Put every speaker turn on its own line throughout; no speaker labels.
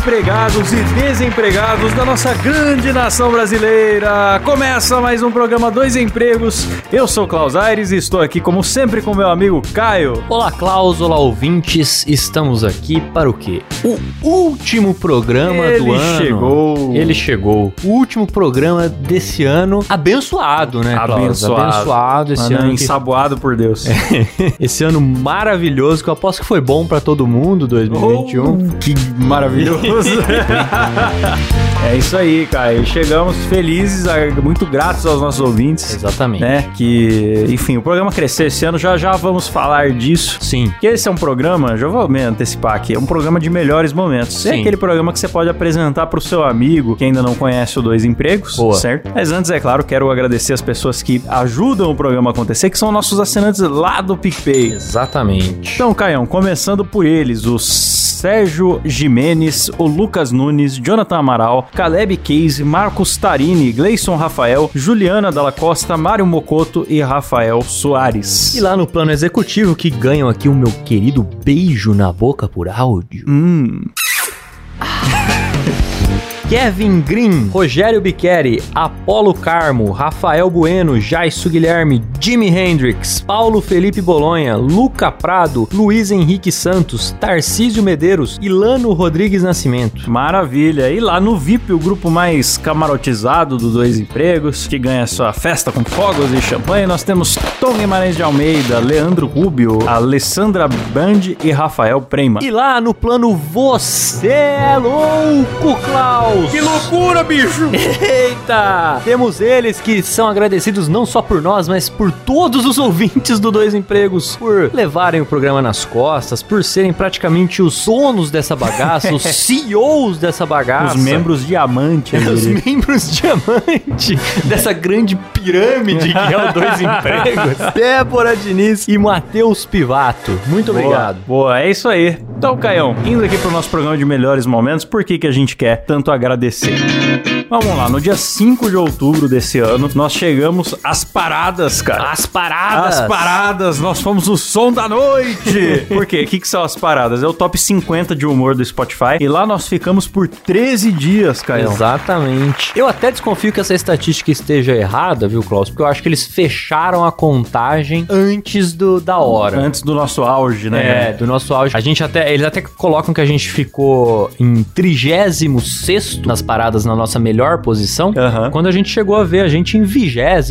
empregados e desempregados da nossa grande nação brasileira! Começa mais um programa Dois Empregos. Eu sou Klaus Aires e estou aqui, como sempre, com meu amigo Caio.
Olá, Klaus, olá, ouvintes. Estamos aqui para o quê? O último programa
Ele
do ano.
chegou.
Ele chegou. O último programa desse ano abençoado, né, Klaus?
Abençoado.
Abençoado esse
Mano,
ano. que-
ensaboado por Deus.
esse ano maravilhoso, que eu aposto que foi bom para todo mundo, 2021.
Oh, que maravilhoso! 不是。É isso aí, Caio. Chegamos felizes, muito gratos aos nossos ouvintes.
Exatamente.
Né? Que, enfim, o programa cresceu esse ano, já já vamos falar disso.
Sim.
Que esse é um programa, já vou me antecipar aqui, é um programa de melhores momentos. É
Sim.
aquele programa que você pode apresentar pro seu amigo que ainda não conhece o Dois Empregos,
Boa.
certo? Mas antes, é claro, quero agradecer as pessoas que ajudam o programa a acontecer, que são nossos assinantes lá do PicPay.
Exatamente.
Então, Caião, começando por eles, o Sérgio Jimenez, o Lucas Nunes, Jonathan Amaral, Caleb Case, Marcos Tarini, Gleison Rafael, Juliana Dalla Costa, Mário Mocoto e Rafael Soares.
E lá no plano executivo que ganham aqui o meu querido beijo na boca por áudio.
Hum,
Kevin Green, Rogério Biqueri, Apolo Carmo, Rafael Bueno, Jaisso Guilherme, Jimi Hendrix, Paulo Felipe Bolonha, Luca Prado, Luiz Henrique Santos, Tarcísio Medeiros e Lano Rodrigues Nascimento.
Maravilha. E lá no VIP, o grupo mais camarotizado do Dois Empregos, que ganha sua festa com fogos e champanhe, nós temos Tom Guimarães de Almeida, Leandro Rubio, Alessandra Band e Rafael Prema.
E lá no plano Você é Louco, Klaus!
Que loucura, bicho!
Eita! Temos eles que são agradecidos não só por nós, mas por todos os ouvintes do Dois Empregos, por levarem o programa nas costas, por serem praticamente os donos dessa bagaça, os CEOs dessa bagaça.
Os membros diamante.
Os membros diamante dessa grande pirâmide que é o Dois Empregos. Débora Diniz e Matheus Pivato. Muito obrigado.
Boa, boa, é isso aí. Então, Caião, indo aqui pro nosso programa de melhores momentos, por que, que a gente quer tanto agradecer? Vamos lá, no dia 5 de outubro desse ano, nós chegamos às paradas, cara.
As paradas.
As paradas, nós fomos o som da noite. Por quê? O que, que são as paradas? É o top 50 de humor do Spotify. E lá nós ficamos por 13 dias, Caião.
Exatamente. Eu até desconfio que essa estatística esteja errada, viu, Klaus? Porque eu acho que eles fecharam a contagem antes do, da hora.
Antes do nosso auge, né?
É, do nosso auge. A gente até. Eles até colocam que a gente ficou em 36 nas paradas na nossa melhor posição.
Aham.
Quando a gente chegou a ver a gente em 26,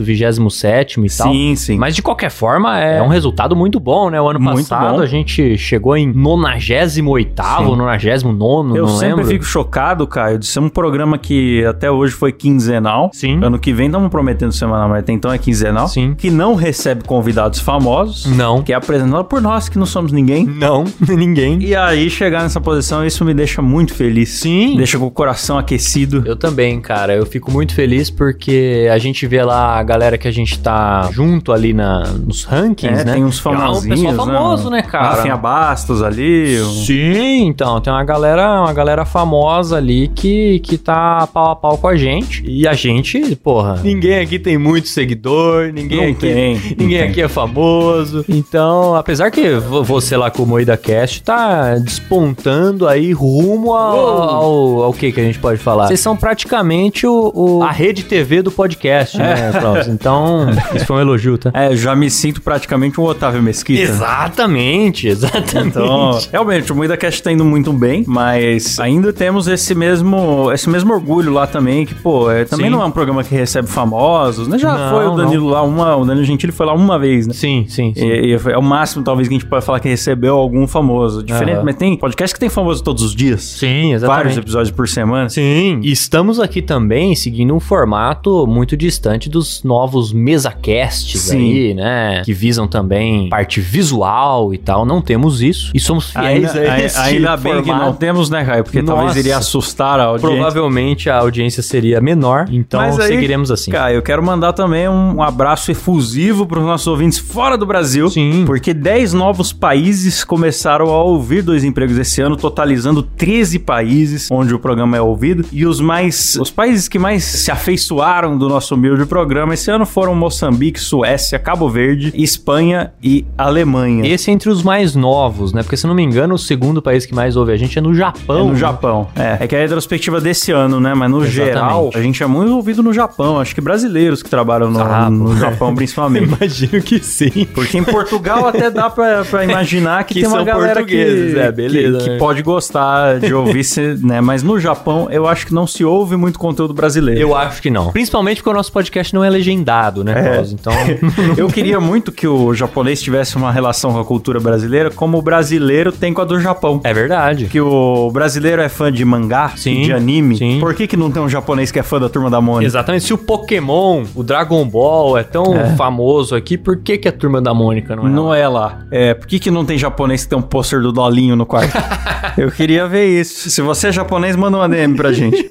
27 e tal.
Sim, sim.
Mas de qualquer forma, é um resultado muito bom, né? O ano
Muito
passado
bom.
a gente chegou em 98,
Sim.
99,
Eu sempre
lembro.
fico chocado, Caio, de ser um programa que até hoje foi quinzenal.
Sim.
Ano que vem estamos prometendo semanal, mas até então é quinzenal.
Sim.
Que não recebe convidados famosos.
Não.
Que é apresentado por nós, que não somos ninguém.
Não, ninguém.
E aí, chegar nessa posição, isso me deixa muito feliz.
Sim.
Deixa com o coração aquecido.
Eu também, cara. Eu fico muito feliz porque a gente vê lá a galera que a gente tá junto ali na, nos rankings,
É,
né?
tem uns
É um
famosinhos,
pessoal famoso, né, cara?
Rafinha Bastos ali. o-
Sim, então, tem uma galera, uma galera famosa ali que, que tá pau a pau com a gente. E a gente, porra, ninguém aqui tem muito seguidor, ninguém
Não
aqui,
tem,
ninguém
tem.
aqui é famoso. Então, apesar que vo- você lá com o Moída Cast tá despontando aí rumo ao, ao, ao que que a gente pode falar? Vocês são praticamente o, o- a rede TV do podcast, né, Klaus? Então, isso foi um elogio, tá?
É, já me sinto praticamente um Otávio Mesquita.
Exatamente, exatamente.
Então, realmente, o Moída Cast tá indo muito bem, mas ainda temos esse mesmo, esse mesmo orgulho lá também, que, pô, é, também
Sim.
não é um programa que recebe famosos, né? Já
Não,
foi o Danilo lá uma, o Danilo Gentili foi lá uma vez, né?
sim, sim, sim.
E, e é o máximo, talvez, que a gente pode falar que recebeu algum famoso. Diferente,
Aham.
mas tem podcast que tem famoso todos os dias.
Sim,
Vários
exatamente.
episódios por semana.
Sim, e estamos aqui também seguindo um formato muito distante dos novos mesacasts
Sim.
aí, né? Que visam também parte visual e tal. Não temos isso. E somos fiéis
Ainda,
a esse
ainda bem que
formato.
não temos, né, Caio? Porque talvez
Nossa.
iria assustar a audiência.
Provavelmente a audiência seria menor, então
Mas aí,
seguiremos assim.
Cara, eu quero mandar também um abraço efusivo para os nossos ouvintes fora do Brasil.
Sim.
Porque 10 novos países começaram a ouvir Dois Empregos esse ano, totalizando 13 países onde o programa é ouvido. E os mais. Os países que mais se afeiçoaram do nosso humilde programa esse ano foram Moçambique, Suécia, Cabo Verde, Espanha e Alemanha.
Esse é entre os mais novos, né? Porque se não me engano, o segundo país que mais ouve a gente é no
É
Japão.
no
né?
Japão. É. é que é a retrospectiva desse ano, né? Mas no
Exatamente.
geral, a gente é muito ouvido no Japão. Acho que brasileiros que trabalham no,
Ah,
no. Japão, principalmente.
Imagino que sim.
Porque em Portugal até dá pra, pra imaginar que,
Que
tem uma galera que,
é, beleza,
que, que
né?
pode gostar de ouvir, né? Mas no Japão, eu acho que não se ouve muito conteúdo brasileiro.
Eu acho que não. Principalmente porque o nosso podcast não é legendado, né,
É.
Então.
Eu queria muito que o japonês tivesse uma relação com a cultura brasileira como o brasileiro tem com a do Japão.
é verdade.
Que o brasileiro é fã de mangá,
Sim,
de anime.
sim.
Por que, que não tem um japonês que é fã da Turma da Mônica?
Exatamente. Se o Pokémon, o Dragon Ball é tão famoso aqui, por que, que a turma da Mônica não é?
Não é lá. É, por que, que não tem japonês que tem um pôster do Dolinho no quarto? Eu queria ver isso. Se você é japonês, manda uma DM pra gente.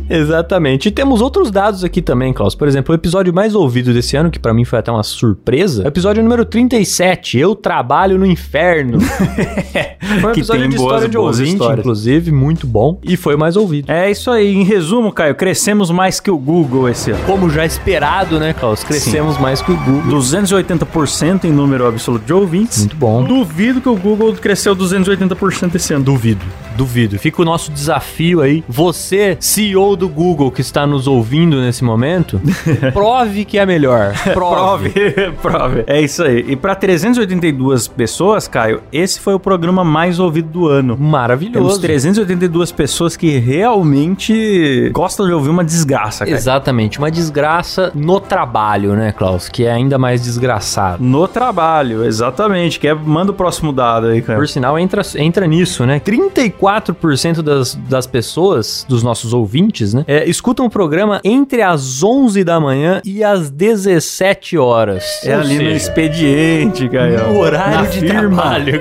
Exatamente. E temos outros dados aqui também, Klaus. Por exemplo, o episódio mais ouvido desse ano, que pra mim foi até uma surpresa, é o episódio número 37, Eu Trabalho no Inferno. foi um
Que
episódio
tem
de
boas-
história de ouvinte,
histórias.
inclusive, muito bom. E foi o mais ouvido.
É isso aí. Em resumo, Caio, crescemos mais que o Google esse ano.
Como já esperado, né, Klaus? Crescemos mais que o Google.
280% em número absoluto de ouvintes.
Muito bom.
Duvido que o Google cresceu 280% esse ano.
Duvido, duvido. Fica o nosso desafio aí. Você, CEO do Google que está nos ouvindo nesse momento, prove que é melhor. Prove.
Prove, prove. É isso aí. E pra 382 pessoas, Caio, esse foi o programa mais ouvido do ano. Temos
Maravilhoso.
382 pessoas que realmente gostam de ouvir uma desgraça, cara.
Exatamente, uma desgraça no trabalho, né, Klaus? Que é ainda mais desgraçado.
No trabalho, exatamente. Que é, manda o próximo dado aí, cara.
Por sinal, entra, entra nisso, né? 34% das, das pessoas, dos nossos ouvintes, né? é, escutam o programa entre as 11 da manhã e as 17 horas.
É ali no
seja,
expediente, Caio.
no horário
Na
de
firma.
trabalho.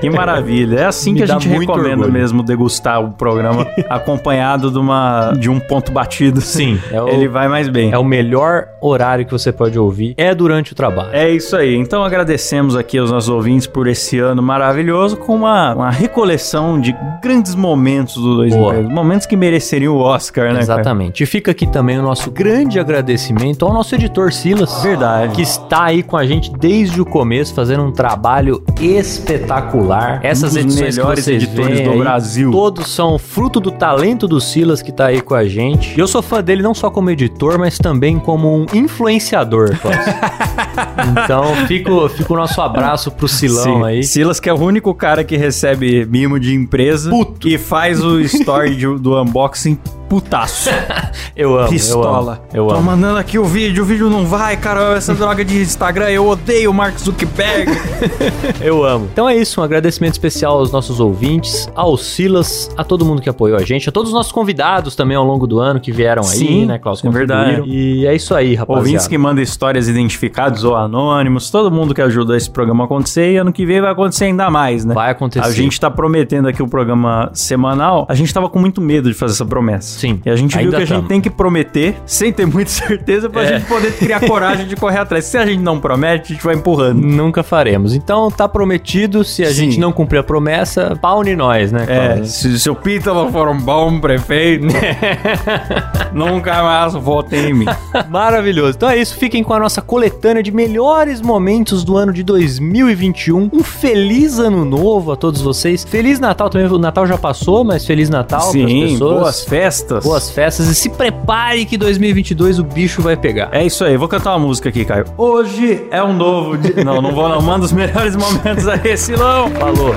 Que maravilha. É assim
Me
que a gente recomenda
orgulho.
mesmo degustar o programa acompanhado de, uma, de um ponto batido.
Sim, é o-
Ele vai mais bem.
É o melhor horário que você pode ouvir, é durante o trabalho.
É isso aí. Então agradecemos aqui aos nossos ouvintes por esse ano maravilhoso com uma, uma recoleção de grandes momentos do Dois
Boa.
Empregos. Momentos que mereceriam o Oscar, né? cara?
Exatamente. E fica aqui também o nosso grande agradecimento ao nosso editor Silas.
Verdade.
Que está aí com a gente desde o começo, fazendo um trabalho espetacular. Essas
Um
edições
melhores editores do
aí,
Brasil.
Todos são fruto do talento do Silas que está aí com a gente. E eu sou fã dele não só como editor, mas também como um influenciador. então, fica, o- fica o nosso abraço pro Silão
Sim.
aí.
Silas, que é o único cara que recebe mimo de empresa
Puto.
e faz o story de- do unboxing putaço.
Eu amo,
Pistola.
eu amo. Eu
Tô
amo.
mandando aqui o vídeo, o vídeo não vai, cara. Essa droga de Instagram, eu odeio o Mark Zuckerberg.
Eu amo. Então é isso, um agradecimento especial aos nossos ouvintes, ao Silas, a todo mundo que apoiou a gente, a todos os nossos convidados também ao longo do ano que vieram aí,
Sim,
né, Klaus?
é verdade.
E é isso aí, rapaziada.
Ouvintes que mandam histórias identificadas ou anônimos, todo mundo que ajuda esse programa a acontecer e ano que vem vai acontecer ainda mais, né?
Vai acontecer.
A gente tá prometendo aqui o programa semanal. A gente tava com muito medo de fazer essa promessa.
Sim,
E a gente viu que a gente
tamo.
tem que prometer, sem ter muita certeza, pra
É.
gente poder criar coragem de correr atrás. Se a gente não promete, a gente vai empurrando.
Nunca faremos. Então tá prometido, se a
Sim.
gente não cumprir a promessa, pau em nós, né,
É, se, o Pítalo for um bom prefeito, nunca mais votem em mim.
Maravilhoso. Então é isso, fiquem com a nossa coletânea de melhores momentos do ano de 2021. Um feliz ano novo a todos vocês. Feliz Natal também. O Natal já passou, mas feliz Natal pras
Sim,
pessoas.
boas festas.
Boas festas e se prepare que 2022 o bicho vai pegar.
É isso aí, vou cantar uma música aqui, Caio. Hoje é um novo dia. Não, não vou não. Manda os melhores momentos aí, Silão.
Falou.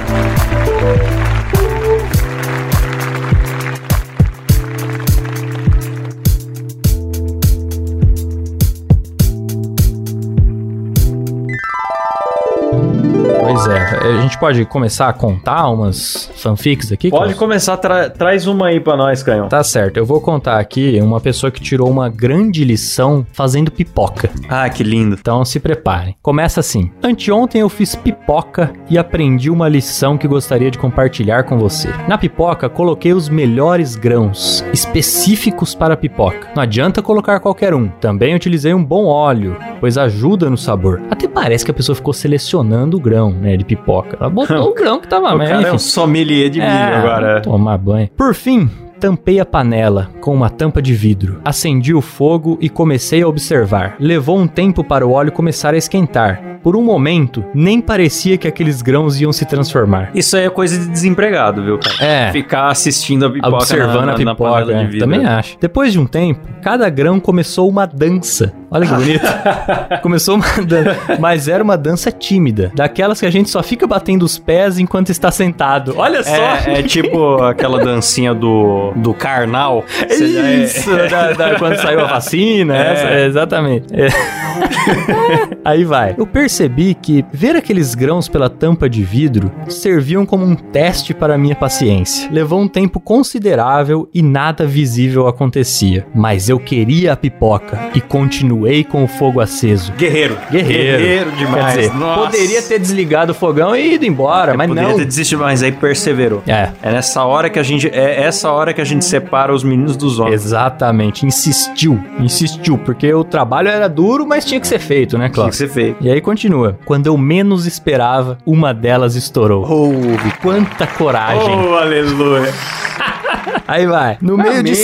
A gente pode começar a contar umas fanfics aqui?
Pode
Klaus?
começar, tra- traz uma aí pra nós, Canhão.
Tá certo, eu vou contar aqui uma pessoa que tirou uma grande lição fazendo pipoca.
Ah, que lindo.
Então se preparem. Começa assim. Anteontem eu fiz pipoca e aprendi uma lição que gostaria de compartilhar com você. Na pipoca coloquei os melhores grãos, específicos para a pipoca. Não adianta colocar qualquer um. Também utilizei um bom óleo, pois ajuda no sabor. Até parece que a pessoa ficou selecionando o grão, né, de pipoca. Ela botou o grão que tava,
O
mas
cara é um sommelier de milho
É,
agora.
Tomar banho. Por fim, tampei a panela com uma tampa de vidro. Acendi o fogo e comecei a observar. Levou um tempo para o óleo começar a esquentar. Por um momento, nem parecia que aqueles grãos iam se transformar.
Isso aí é coisa de desempregado, viu, cara?
É.
Ficar assistindo a pipoca
Observando
na,
a
na- na
pipoca,
panela
é,
de
também acho. Depois de um tempo, cada grão começou uma dança. Olha que bonito. começou uma dança, mas era uma dança tímida, daquelas que a gente só fica batendo os pés enquanto está sentado. Olha só.
É, é tipo aquela dancinha do, do carnal. É-
Isso, da- da- quando saiu a vacina,
É.
essa, é, exatamente. É. Aí vai. Eu percebi que ver aqueles grãos pela tampa de vidro serviam como um teste para a minha paciência. Levou um tempo considerável e nada visível acontecia. Mas eu queria a pipoca e continuei com o fogo aceso.
Guerreiro.
Guerreiro.
demais.
Quer dizer, poderia ter desligado o fogão e ido embora, mas
Poderia
não.
ter desistido, mas aí perseverou.
É,
É nessa hora que a gente. É essa hora que a gente separa os meninos dos homens.
Exatamente, insistiu, insistiu, porque o trabalho era duro, mas tinha que ser feito, né,
Tinha que ser feio.
E aí continua. Quando eu menos esperava, uma delas estourou.
Ouve.
Quanta coragem.
Oh, aleluia.
Aí vai. No meio de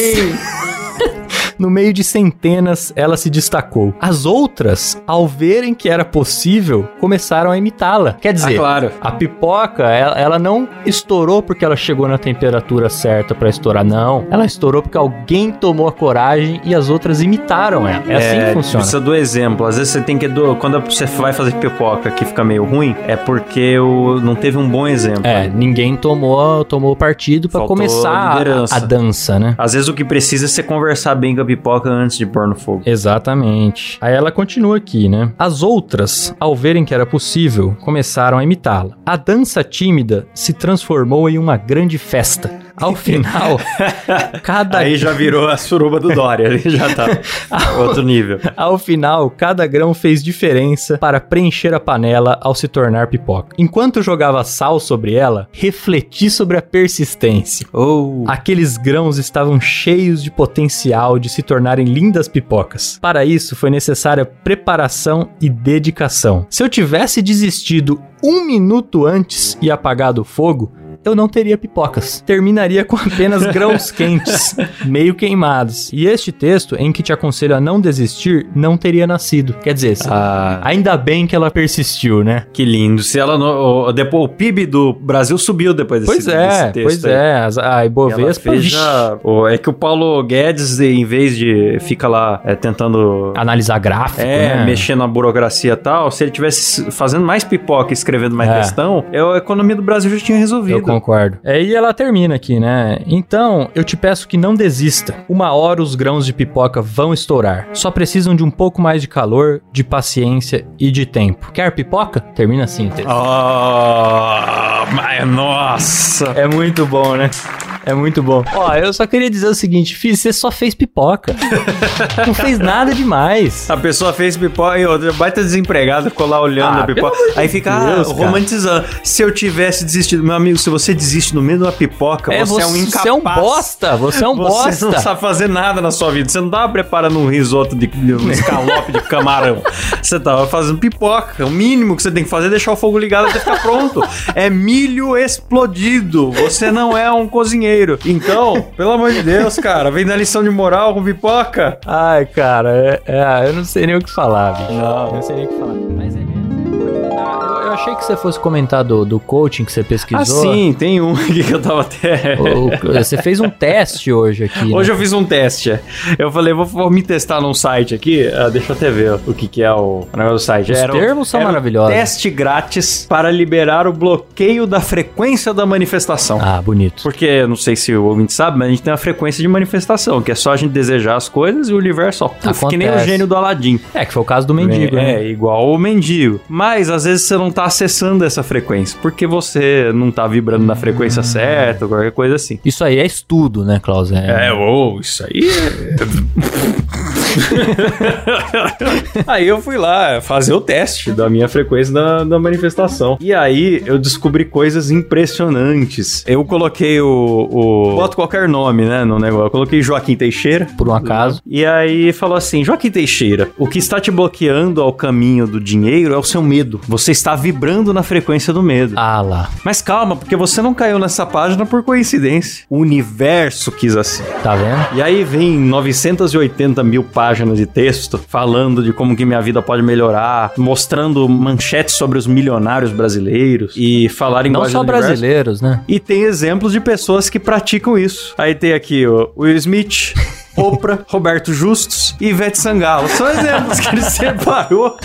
No meio de centenas, ela se destacou. As outras, ao verem que era possível, começaram a imitá-la. Quer dizer,
Ah, claro.
a pipoca, ela, ela não estourou porque ela chegou na temperatura certa pra estourar, não. Ela estourou porque alguém tomou a coragem e as outras imitaram ela. É, assim que funciona.
Precisa do exemplo. Às vezes você tem que. do- Quando você vai fazer pipoca que fica meio ruim, é porque o, não teve um bom exemplo.
É, ninguém tomou, tomou partido pra
Faltou
começar a, a dança, né?
Às vezes o que precisa é você conversar bem com a pipoca antes de pôr no fogo.
Exatamente. Aí ela continua aqui, né? As outras, ao verem que era possível, começaram a imitá-la. A dança tímida se transformou em uma grande festa. Ao final, cada
Aí já virou a suruba do Dória, ali já tá outro nível.
Ao final, cada grão fez diferença para preencher a panela ao se tornar pipoca. Enquanto jogava sal sobre ela, refleti sobre a persistência.
Oh,
Aqueles grãos estavam cheios de potencial de se tornarem lindas pipocas. Para isso, foi necessária preparação e dedicação. Se eu tivesse desistido um minuto antes e apagado o fogo, eu não teria pipocas. Terminaria com apenas grãos quentes, meio queimados. E este texto, em que te aconselho a não desistir, não teria nascido. Quer dizer,
ah,
ainda bem que ela persistiu, né?
que lindo. Se ela não, o- depois o PIB do Brasil subiu depois desse,
Pois é,
desse texto.
pois
aí.
é. A
Ela
Ibovespa,
fez
vixe,
já- o- é que o Paulo Guedes, em vez de fica lá é, tentando
analisar gráfico,
é,
né?
mexer na burocracia e tal, se ele tivesse fazendo mais pipoca e escrevendo mais
É.
questão, a economia do Brasil já tinha resolvido.
Concordo. É, e ela termina aqui, né? Então, eu te peço que não desista. Uma hora os grãos de pipoca vão estourar. Só precisam de um pouco mais de calor, de paciência e de tempo. Quer pipoca? Termina assim texto.
Oh, mas nossa!
É muito bom, né? É muito bom. Ó, eu só queria dizer o seguinte, Fih, você só fez pipoca. não fez nada demais.
A pessoa fez pipoca e outra baita desempregada ficou lá olhando
Ah,
a pipoca. Aí fica ah,
Deus, cara.
romantizando. Se eu tivesse desistido, meu amigo, se você desiste no meio de uma pipoca, você, é um incapaz.
Você é um bosta. Você é um
Você
bosta.
não sabe fazer nada na sua vida. Você não tava preparando um risoto de, de um escalope de camarão. Você tava fazendo pipoca. O mínimo que você tem que fazer é deixar o fogo ligado até ficar pronto. É milho explodido. Você não é um cozinheiro. Então, pelo amor de Deus, cara, vem da lição de moral com pipoca.
Ai, cara, é- é, eu não sei nem o que falar, bicho. Não, eu não sei nem o que falar. Achei que você fosse comentar do, do coaching que você pesquisou.
Ah, sim, tem um aqui que eu tava até.
O- você fez um teste hoje aqui. né?
Hoje eu fiz um teste. Eu falei, vou, vou me testar num site aqui. Ah, deixa eu até ver o que, que é o, o negócio do site.
Os
o-
termos são
era
maravilhosos.
Teste grátis para liberar o bloqueio da frequência da manifestação.
Ah, bonito.
Porque, não sei se o ouvinte sabe, mas a gente tem uma frequência de manifestação, que é só a gente desejar as coisas e o universo, ó, puf, que nem o gênio do Aladim.
É, que foi o caso do mendigo,
é,
né?
igual o mendigo. Mas às vezes você não tá acessando essa frequência, porque você não tá vibrando na
Hum.
frequência certa, ou qualquer coisa assim.
Isso aí é estudo, né, Klaus?
É, ou isso aí é. aí eu fui lá fazer o teste da minha frequência da, da manifestação. E aí eu descobri coisas impressionantes. Eu coloquei o. o boto qualquer nome, né? No negócio. Eu coloquei Joaquim Teixeira.
Por um acaso.
E aí falou assim: Joaquim Teixeira, o que está te bloqueando ao caminho do dinheiro é o seu medo. Você está vibrando na frequência do medo.
Ah lá.
Mas calma, porque você não caiu nessa página por coincidência. O universo quis assim.
Tá vendo?
E aí vem 980 mil páginas de texto falando de como que minha vida pode melhorar, mostrando manchetes sobre os milionários brasileiros e falar em
Não só brasileiros, né?
E tem exemplos de pessoas que praticam isso. Aí tem aqui o Will Smith. Oprah, Roberto Justus e Ivete Sangalo. São exemplos que ele separou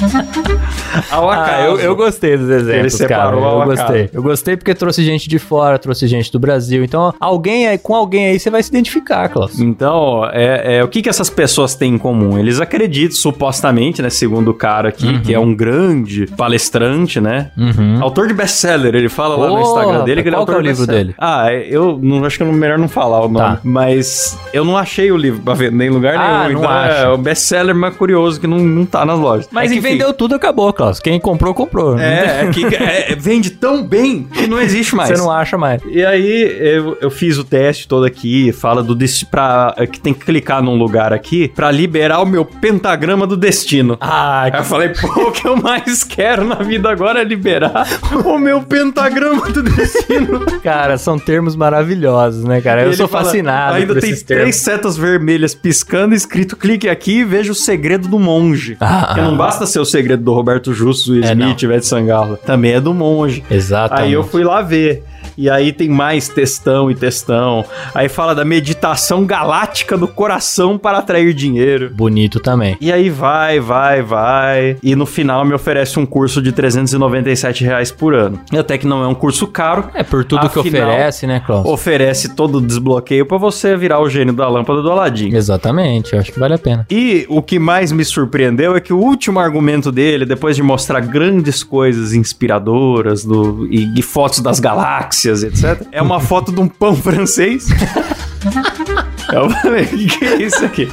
ao acaso.
Ah, eu, eu gostei dos exemplos,
Ele
cara.
separou ao
Eu
acaso.
gostei. Eu gostei porque trouxe gente de fora, trouxe gente do Brasil. Então, alguém aí, com alguém aí, você vai se identificar, Klaus.
Então, é, é, o que, que essas pessoas têm em comum? Eles acreditam, supostamente, né? Segundo o cara aqui, que é um grande palestrante, né?
Uhum.
Autor de best-seller, ele fala lá no Instagram dele que ele é
que é
autor
o livro dele?
Ah, eu não, acho que é melhor não falar o nome.
Tá.
Mas eu não achei o livro pra vender em lugar
Ah,
nenhum.
não
então
acha.
é um best-seller mais curioso que não, não tá nas lojas.
Mas
é
que vendeu tudo, acabou, Klaus. Quem comprou, comprou.
É, é que é, vende tão bem que não existe mais.
Você não acha mais.
E aí eu, eu fiz o teste todo aqui, fala do destino pra é que tem que clicar num lugar aqui pra liberar o meu pentagrama do destino.
Ah,
Aí eu falei, pô, o que eu mais quero na vida agora é liberar o meu pentagrama do destino.
cara, são termos maravilhosos, né, cara? Eu
ele
sou
fala,
fascinado
Ainda tem três
termos.
setas vermelhas piscando, escrito clique aqui e veja o segredo do monge.
Ah,
Porque não
ah.
basta ser o segredo do Roberto Justus, Will
É,
Smith, Ivete Sangalo. Também é do monge.
Exatamente.
Aí eu fui lá ver. E aí tem mais textão e textão. Aí fala da meditação galáctica do coração para atrair dinheiro.
Bonito também.
E aí vai, vai, vai. E no final me oferece um curso de 397 reais por ano. E até que não é um curso caro.
É por tudo que
Afinal,
oferece, né, Klaus?
Oferece todo o desbloqueio para você virar o gênio da lâmpada do Aladim.
Exatamente, eu acho que vale a pena.
E o que mais me surpreendeu é que o último argumento dele, depois de mostrar grandes coisas inspiradoras do, e, e fotos das galáxias, etc., é uma foto de um pão francês. Eu falei, o que é isso aqui?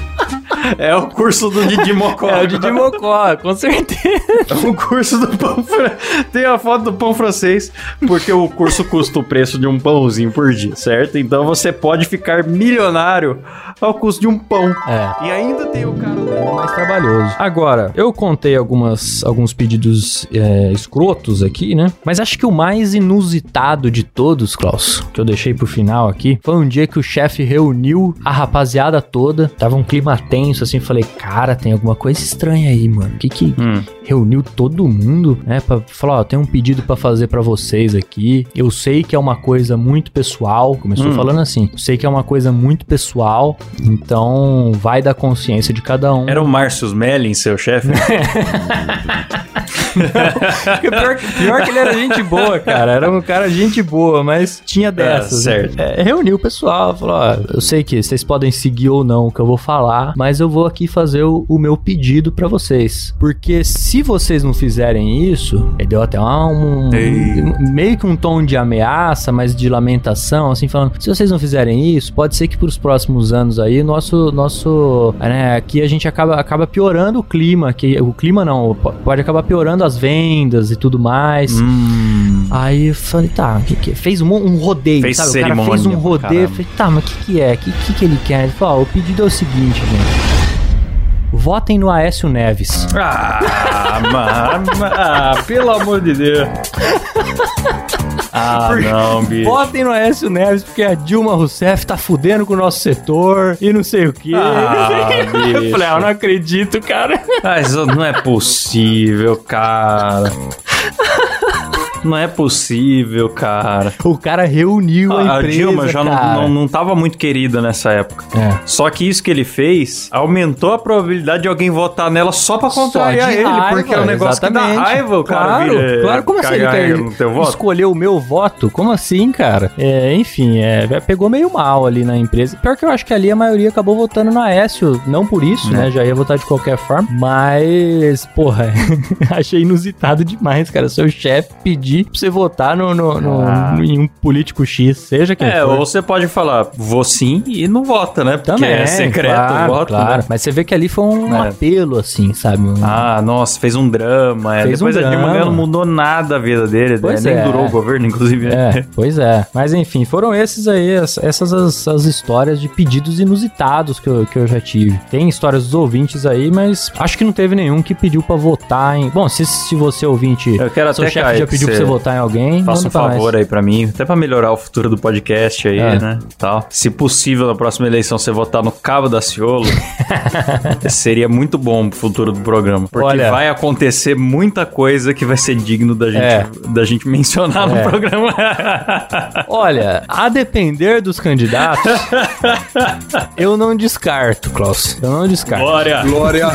É o curso do Didi Mocó.
É o Didi Mocó, com certeza.
É o curso do pão francês. Tem a foto do pão francês, porque o curso custa o preço de um pãozinho por dia, certo? Então você pode ficar milionário ao custo de um pão.
É.
E ainda tem o cara lá.
mais trabalhoso. Agora, eu contei algumas, alguns pedidos é, escrotos aqui, né? Mas acho que o mais inusitado de todos, Klaus, que eu deixei pro final aqui, foi um dia que o chefe reuniu a rapaziada toda. Tava um clima tenso, assim. Falei, cara, tem alguma coisa estranha aí, mano. Que que
Hum.
reuniu todo mundo, né? Pra falar, ó, tem um pedido pra fazer pra vocês aqui. Eu sei que é uma coisa muito pessoal. Começou
Hum.
falando assim. Eu sei que é uma coisa muito pessoal. Então, vai da consciência de cada um.
Era o Márcio Mellin, seu chefe?
Pior, que- pior que ele era gente boa, cara. Era um cara gente boa, mas tinha dessas.
certo.
É, reuniu o pessoal, falou: ó, eu sei que vocês podem seguir ou não o que eu vou falar, mas eu vou aqui fazer o, o meu pedido pra vocês. Porque se vocês não fizerem isso, ele deu até um,
Ei.
meio que um tom de ameaça, mas de lamentação, assim, falando: se vocês não fizerem isso, pode ser que pros próximos anos aí, nosso, nosso, né, aqui a gente acaba, acaba piorando o clima, que o clima não, po- pode acabar piorando as vendas e tudo mais.
hum.
Aí eu falei, tá, o que que é? Fez um, um rodeio,
Fez
sabe? O cara fez um rodeio, eu falei, tá, mas o que que é? O que, que que ele quer? Ele falou, ó, o pedido é o seguinte, gente. Votem no Aécio Neves.
Ah, mano. Ah, pelo amor de Deus. Ah, não, bicho.
Votem no Aécio Neves, porque a Dilma Rousseff tá fudendo com o nosso setor e não sei o quê.
Ah,
eu falei, ah, eu não acredito, cara.
Mas não é possível, cara. Não é possível, cara.
O cara reuniu a,
A, a
empresa,
Dilma já não,
cara.
não, não tava muito querida nessa época.
É.
Só que isso que ele fez aumentou a probabilidade de alguém votar nela só pra
Só
contrariar
de
ele,
raiva,
porque é um negócio que
exatamente.
dá raiva o cara
claro,
vira-
Claro, como assim ele quer escolher o meu voto? Como assim, cara? É, enfim, é, pegou meio mal ali na empresa. Pior que eu acho que ali a maioria acabou votando no Aécio, não por isso, né? Já ia votar de qualquer forma, mas, porra, achei inusitado demais, cara. Seu chefe pedir pra você votar no, no- no-
Ah.
em um político X, seja quem
É,
for.
ou você pode falar, vou sim e não vota, né? Porque
Também,
é secreto
claro,
voto.
claro.
né?
Mas você vê que ali foi um
É.
apelo, assim, sabe? Um-
Ah, nossa, fez um drama. é.
Fez um
Depois a Dilma não mudou nada a vida dele,
Pois
né? nem
é.
durou o governo, inclusive. né?
É, pois é. Mas enfim, foram esses aí, as- essas as, as histórias de pedidos inusitados que eu, que eu já tive. Tem histórias dos ouvintes aí, mas acho que não teve nenhum que pediu pra votar em. Bom, se, se você ouvinte.
Eu quero
seu
até,
chefe já pediu pra
você
você votar em alguém,
Faça um
nós.
favor aí pra mim, até pra melhorar o futuro do podcast aí,
É.
né? Tal. Se possível, na próxima eleição, você votar no Cabo da Ciolo, seria muito bom pro futuro do programa. Porque
Olha-
vai acontecer muita coisa que vai ser digno da gente,
É.
da gente mencionar
É.
no programa.
Olha, a depender dos candidatos, eu não descarto, Klaus. Eu não descarto.
Glória!
Glória.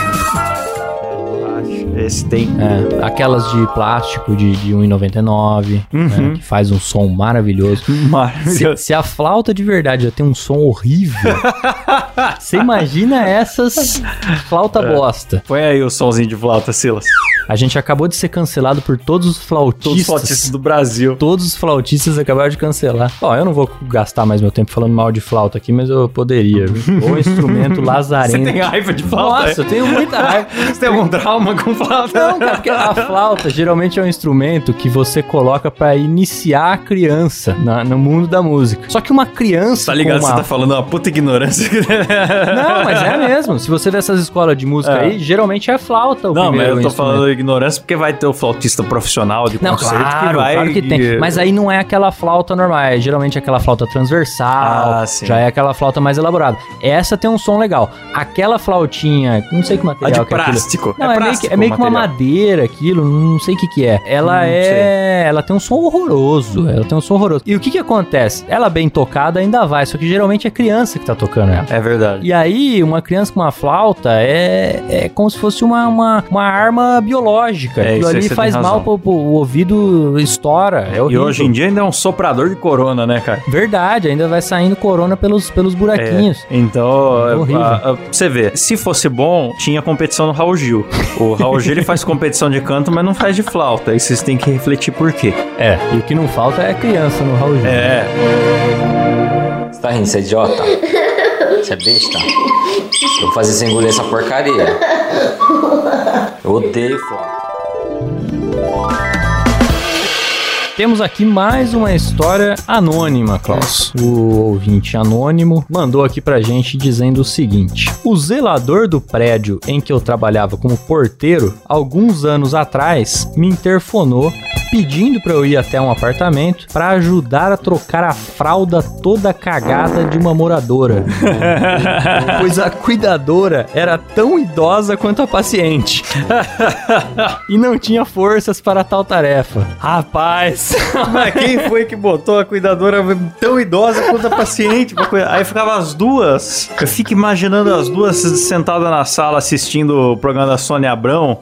Esse tem.
É, aquelas de plástico de, de 1,99, né, que faz um som maravilhoso. Se,
Maravilhoso.
se a flauta de verdade já tem um som horrível, você imagina essas flauta
É.
bosta.
Põe aí o somzinho de flauta, Silas.
A gente acabou de ser cancelado por todos os flautistas.
Todos os flautistas do Brasil.
Todos os flautistas acabaram de cancelar. Ó, eu não vou gastar mais meu tempo falando mal de flauta aqui, mas eu poderia. viu? O instrumento
Você
lazarento.
tem raiva de flauta?
Nossa, eu tenho muita raiva.
Você tem algum trauma com flauta?
Não, cara, porque a flauta geralmente é um instrumento que você coloca pra iniciar a criança na- no mundo da música. Só que uma criança.
Tá ligado?
com
Você
uma...
tá falando uma puta ignorância.
Não, mas é mesmo. Se você vê essas escolas de música
É.
aí, geralmente é flauta o
Não, mas eu tô falando ignorância porque vai ter o flautista profissional de
Não,
concerto
claro,
que vai...
claro que tem. Mas aí não é aquela flauta normal, é geralmente aquela flauta transversal,
Ah, sim.
já é aquela flauta mais elaborada. Essa tem um som legal. Aquela flautinha, não sei que
A
material
de
que é
plástico.
Não, é, meio que, é meio que uma
material.
madeira aquilo, não sei o que que é. Ela
Hum,
é... Ela tem um som horroroso, ela tem um som horroroso. E o que que acontece? Ela bem tocada ainda vai, só que geralmente é criança que tá tocando ela.
É verdade.
E aí, uma criança com uma flauta é, é como se fosse uma, uma, uma arma biológica.
É,
Aquilo ali faz mal pro, pro- o ouvido estoura. É
E
horrível.
hoje em dia ainda é um soprador de corona, né, cara?
Verdade, ainda vai saindo corona pelos, pelos buraquinhos.
É, então,
É horrível.
a- a- você vê, se fosse bom, tinha competição no Raul Gil. O Raul Gil ele faz competição de canto, mas não faz de flauta. Aí vocês têm que refletir por quê.
É. E o que não falta é criança no Raul.
É,
Você tá rindo, você é idiota? Você é besta? Eu vou fazer você engolir essa porcaria. Eu odeio flauta.
Temos aqui mais uma história anônima, Klaus. O ouvinte anônimo mandou aqui pra gente dizendo o seguinte: O zelador do prédio em que eu trabalhava como porteiro, alguns anos atrás, me interfonou pedindo pra eu ir até um apartamento pra ajudar a trocar a fralda toda cagada de uma moradora. pois a cuidadora era tão idosa quanto a paciente. e não tinha forças para tal tarefa. Rapaz,
Mas quem foi que botou a cuidadora tão idosa quanto a paciente? Aí ficava as duas. Eu fico imaginando as duas sentadas na sala assistindo o programa da Sônia Abrão,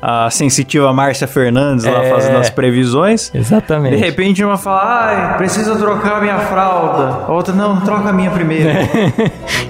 a sensitiva Márcia Fernandes lá
É.
fazendo as previsões. De
Exatamente.
repente uma fala, precisa trocar minha fralda. A outra, não, troca a minha primeiro.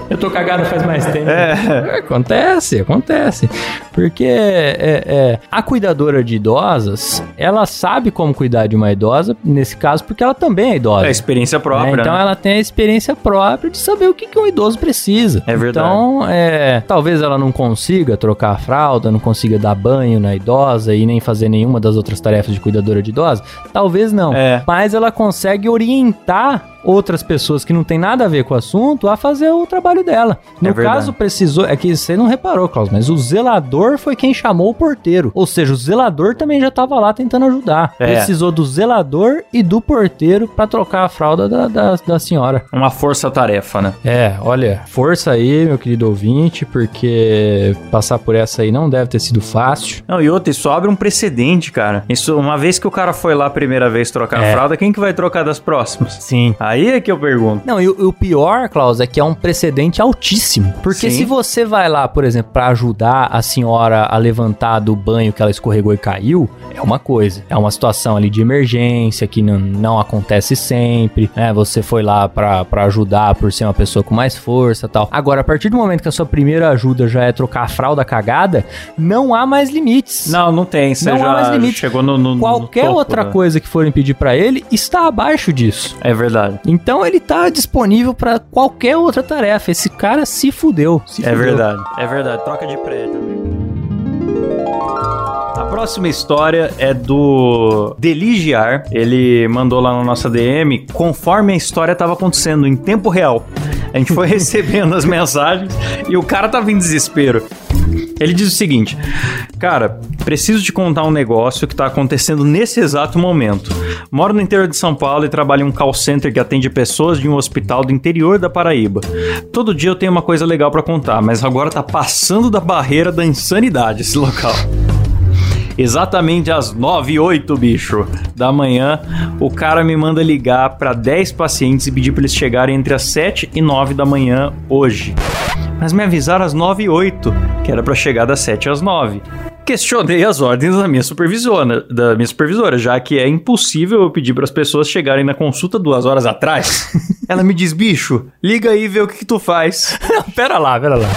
Eu tô cagado faz mais tempo.
É.
Acontece, acontece. Porque é, é, a cuidadora de idosas, ela sabe como cuidar de uma idosa, nesse caso, porque ela também é idosa.
É experiência própria.
né? Então
né?
ela tem a experiência própria de saber o que, que um idoso precisa.
É verdade.
Então, é, talvez ela não consiga trocar a fralda, não consiga dar banho na idosa e nem fazer nenhuma das outras tarefas de cuidadora de idosa. Talvez não.
É.
Mas ela consegue orientar outras pessoas que não tem nada a ver com o assunto a fazer o trabalho dela. No
É
caso, precisou. É que você não reparou, Klaus, mas o zelador foi quem chamou o porteiro. Ou seja, o zelador também já tava lá tentando ajudar.
É.
Precisou do zelador e do porteiro pra trocar a fralda da, da, da senhora.
Uma força-tarefa, né?
É, olha, força aí, meu querido ouvinte, porque passar por essa aí não deve ter sido fácil.
Não, e outra, isso abre um precedente, cara. Isso, uma vez vez que o cara foi lá a primeira vez trocar
É.
a fralda, quem que vai trocar das próximas?
Sim.
Aí é que eu pergunto.
Não, e, o- o pior, Klaus, é que é um precedente altíssimo. Porque
Sim.
se você vai lá, por exemplo, pra ajudar a senhora a levantar do banho que ela escorregou e caiu, é uma coisa. É uma situação ali de emergência que não, não acontece sempre, né? Você foi lá pra, pra ajudar por ser uma pessoa com mais força e tal. Agora, a partir do momento que a sua primeira ajuda já é trocar a fralda cagada, não há mais limites.
Não, não tem. Você
Não há
já
mais limite.
chegou no, no- no
Qualquer
topo,
outra
né?
coisa que forem pedir pra ele está abaixo disso.
É verdade.
Então ele tá disponível pra qualquer outra tarefa. Esse cara se fudeu. se
É
fudeu.
verdade. É verdade. Troca de prédio. A próxima história é do Deligiar. Ele mandou lá na nossa DM conforme a história estava acontecendo em tempo real. A gente foi recebendo as mensagens e o cara tava em desespero. Ele diz o seguinte: Cara, preciso te contar um negócio que tá acontecendo nesse exato momento. Moro no interior de São Paulo e trabalho em um call center que atende pessoas de um hospital do interior da Paraíba. Todo dia eu tenho uma coisa legal pra contar, mas agora tá passando da barreira da insanidade esse local. Exatamente às 9 e 8, bicho, da manhã, o cara me manda ligar pra 10 pacientes e pedir pra eles chegarem entre as 7 e 9 da manhã hoje. Mas me avisaram às 9 e 8, que era pra chegar das 7 às 9. Questionei as ordens da minha supervisora, da minha supervisora, já que é impossível eu pedir para as pessoas chegarem na consulta duas horas atrás. Ela me diz, bicho, liga aí e vê o que, que tu faz.
pera lá, pera lá.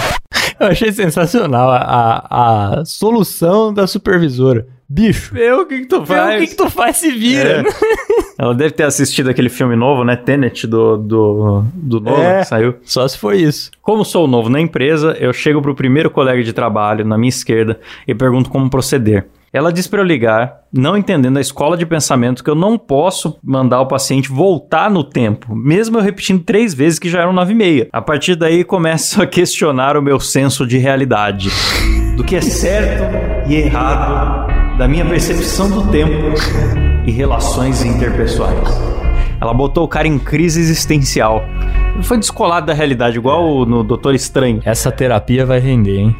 Eu achei sensacional a, a, a solução da supervisora. Bicho,
Vê o que, que tu
vê
faz.
o que, que tu faz se vira.
É. Ela deve ter assistido aquele filme novo, né? Tenet do, do, do Nolan,
É.
que saiu.
Só se for isso.
Como sou novo na empresa, eu chego pro primeiro colega de trabalho, na minha esquerda, e pergunto como proceder. Ela diz para eu ligar, não entendendo a escola de pensamento que eu não posso mandar o paciente voltar no tempo, mesmo eu repetindo três vezes que já eram nove e meia. A partir daí começo a questionar o meu senso de realidade, do que é certo e errado, da minha percepção do tempo e relações interpessoais. Ela botou o cara em crise existencial. Foi descolado da realidade, igual no Doutor Estranho.
Essa terapia vai render, hein?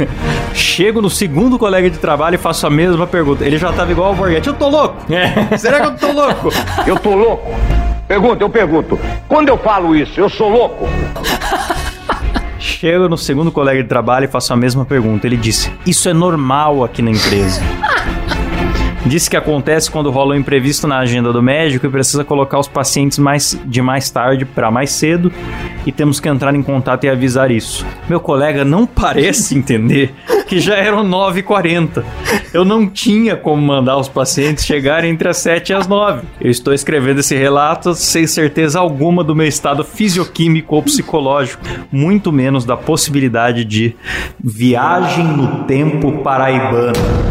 Chego no segundo colega de trabalho e faço a mesma pergunta. Ele já tava igual o Borghetti. Eu tô louco? Será que eu tô louco?
Eu tô louco? Pergunta, eu pergunto. Quando eu falo isso, eu sou louco?
Chego no segundo colega de trabalho e faço a mesma pergunta. Ele disse: Isso é normal aqui na empresa. Disse que acontece quando rola um imprevisto na agenda do médico e precisa colocar os pacientes mais, de mais tarde para mais cedo e temos que entrar em contato e avisar isso. Meu colega não parece entender que já eram 9h40. Eu não tinha como mandar os pacientes chegarem entre as 7 e as 9. Eu estou escrevendo esse relato sem certeza alguma do meu estado fisioquímico ou psicológico, muito menos da possibilidade de viagem no tempo paraibano.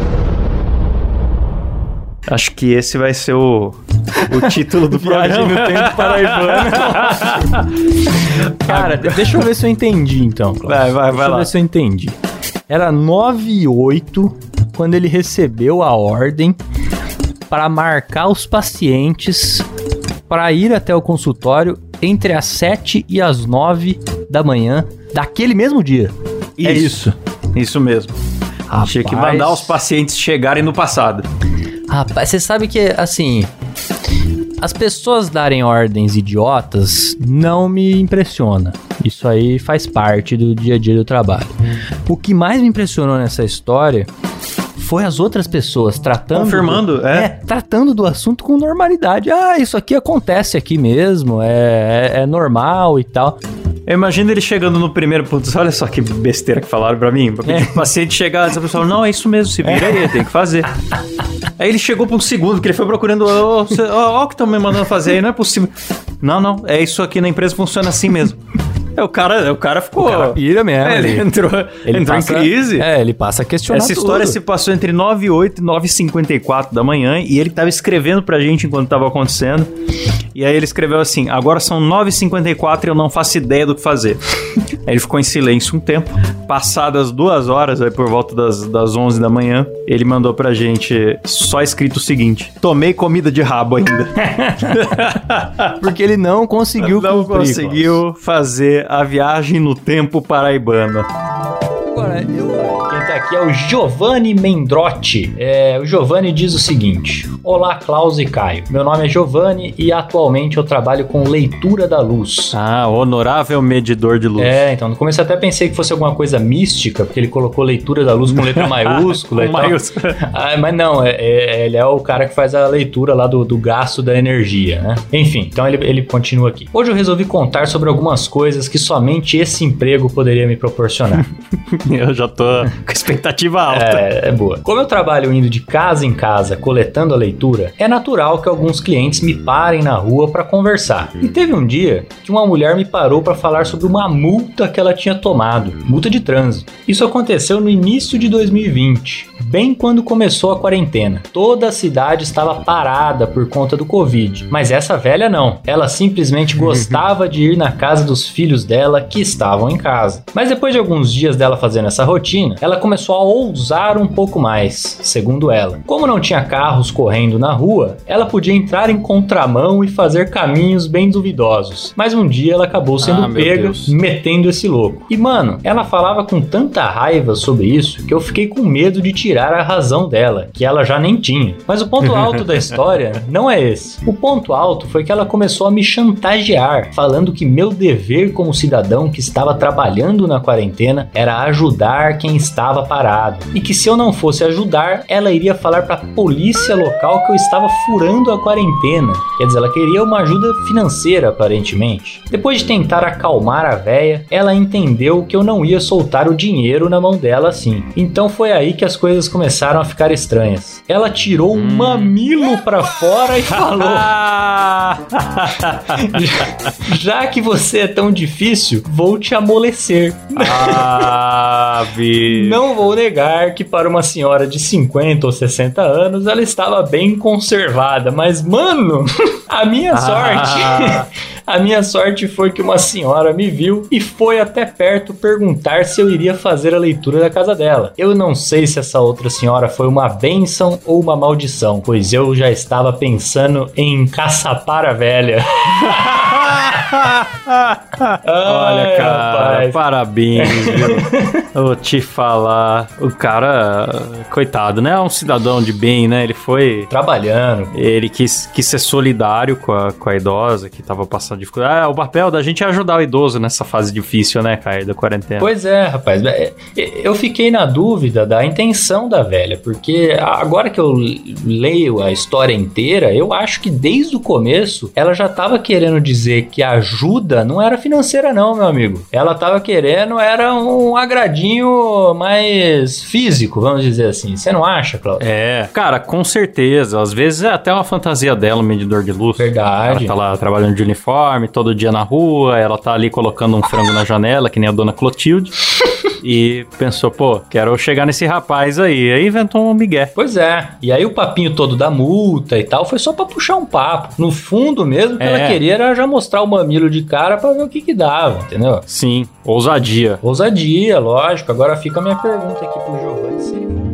Acho que esse vai ser o, o título do
Viagem
programa.
no tempo paraibano. Cara, de- deixa eu ver se eu entendi então. Klaus.
Vai, vai,
deixa
vai
eu
lá.
ver se eu entendi. Era 9 e 8 quando ele recebeu a ordem para marcar os pacientes para ir até o consultório entre as 7 e as 9 da manhã daquele mesmo dia. É isso.
Isso mesmo. Tinha que
Rapaz.
mandar os pacientes chegarem no passado.
Rapaz, você sabe que, assim, as pessoas darem ordens idiotas não me impressiona. Isso aí faz parte do dia a dia do trabalho. O que mais me impressionou nessa história foi as outras pessoas tratando.
Confirmando,
do,
é.
tratando do assunto com normalidade. Ah, isso aqui acontece aqui mesmo, é, é, é normal e tal.
Eu imagino ele chegando no primeiro putz, olha só que besteira que falaram pra mim. Pedir
É.
pro paciente chegar antes, a pessoa não, é isso mesmo, se vira aí, tem que fazer. Aí ele chegou pra um segundo, porque ele foi procurando, ó, ó o que estão me mandando fazer aí, não é possível. Não, não, é isso aqui na empresa, funciona assim mesmo. É, o cara, o cara ficou...
O cara pira mesmo,
É, ele
ele-
entrou,
Ele
entrou
passa-
em crise.
É, ele passa a questionar
Essa história
tudo.
se passou entre 9 e 8 e 9 e 54 da manhã e ele tava escrevendo pra gente enquanto tava acontecendo. E aí ele escreveu assim: agora são 9 e 54 e eu não faço ideia do que fazer. aí ele ficou em silêncio um tempo. Passadas duas horas, aí por volta das, das 11 da manhã, ele mandou pra gente só escrito o seguinte: tomei comida de rabo ainda.
Porque ele não conseguiu
não
cumprir,
conseguiu fazer a viagem no tempo paraibano.
Agora, eu... quem tá aqui é o Giovanni Mendrotti. É, o Giovanni diz o seguinte: Olá, Klaus e Caio. Meu nome é Giovanni e atualmente eu trabalho com leitura da luz.
Ah, honorável medidor de luz.
É, então no começo eu até pensei que fosse alguma coisa mística, porque ele colocou leitura da luz com letra maiúscula e
Com
tal.
maiúscula.
Ah, mas não, é- é- ele é o cara que faz a leitura lá do, do gasto da energia, né? Enfim, então ele, ele continua aqui. Hoje eu resolvi contar sobre algumas coisas que somente esse emprego poderia me proporcionar.
Eu já tô com expectativa alta.
É, é boa. Como eu trabalho indo de casa em casa coletando a leitura, é natural que alguns clientes me parem na rua para conversar. E teve um dia que uma mulher me parou para falar sobre uma multa que ela tinha tomado, multa de trânsito. Isso aconteceu no início de 2020, bem quando começou a quarentena. Toda a cidade estava parada por conta do Covid, mas essa velha não. Ela simplesmente gostava de ir na casa dos filhos dela que estavam em casa. Mas depois de alguns dias dela fazendo essa rotina, ela começou a ousar um pouco mais, segundo ela. Como não tinha carros correndo na rua, ela podia entrar em contramão e fazer caminhos bem duvidosos. Mas um dia ela acabou sendo
Ah,
pega metendo esse louco. E mano, ela falava com tanta raiva sobre isso que eu fiquei com medo de tirar a razão dela, que ela já nem tinha. Mas o ponto alto da história não é esse. O ponto alto foi que ela começou a me chantagear, falando que meu dever como cidadão que estava trabalhando na quarentena era ajudar quem estava parado. E que se eu não fosse ajudar, ela iria falar para a polícia local que eu estava furando a quarentena. Quer dizer, ela queria uma ajuda financeira, aparentemente. Depois de tentar acalmar a véia, ela entendeu que eu não ia soltar o dinheiro na mão dela assim. Então foi aí que as coisas começaram a ficar estranhas. Ela tirou um mamilo pra fora e falou: já, já que você é tão difícil, vou te amolecer.
ah,
Não vou negar que para uma senhora de 50 ou 60 anos ela estava bem conservada, mas mano, a minha sorte, a minha sorte foi que uma senhora me viu e foi até perto perguntar se eu iria fazer a leitura da casa dela. Eu não sei se essa outra senhora foi uma bênção ou uma maldição, pois eu já estava pensando em caçapar a velha.
Olha, cara,
rapaz.
parabéns, Vou te falar. O cara, coitado, né? É um cidadão de bem, né? Ele foi.
Trabalhando,
Ele quis, quis ser solidário com a, com a idosa que tava passando dificuldade. Ah, o papel da gente é ajudar o idoso nessa fase difícil, né, Caio, da quarentena.
Pois é, rapaz. É, Eu fiquei na dúvida da intenção da velha, porque agora que eu leio a história inteira, eu acho que desde o começo ela já tava querendo dizer que ajuda não era financeira, não, meu amigo. Ela tava querendo era um agradinho mais físico, vamos dizer assim. Você não acha, Cláudio?
É, cara, com certeza. Às vezes é até uma fantasia dela, um medidor de luz.
Verdade.
Ela tá lá trabalhando de uniforme, todo dia na rua, ela tá ali colocando um frango na janela, que nem a dona Clotilde. e pensou, pô, quero chegar nesse rapaz aí. Aí inventou um migué.
Pois é. E aí o papinho todo da multa e tal foi só pra puxar um papo. No fundo mesmo, o que
É.
ela queria era já mostrar o mamilo de cara pra ver o que que dava, entendeu?
Sim, ousadia.
Ousadia, lógico. Agora fica a minha pergunta aqui pro Giovanni. se ele-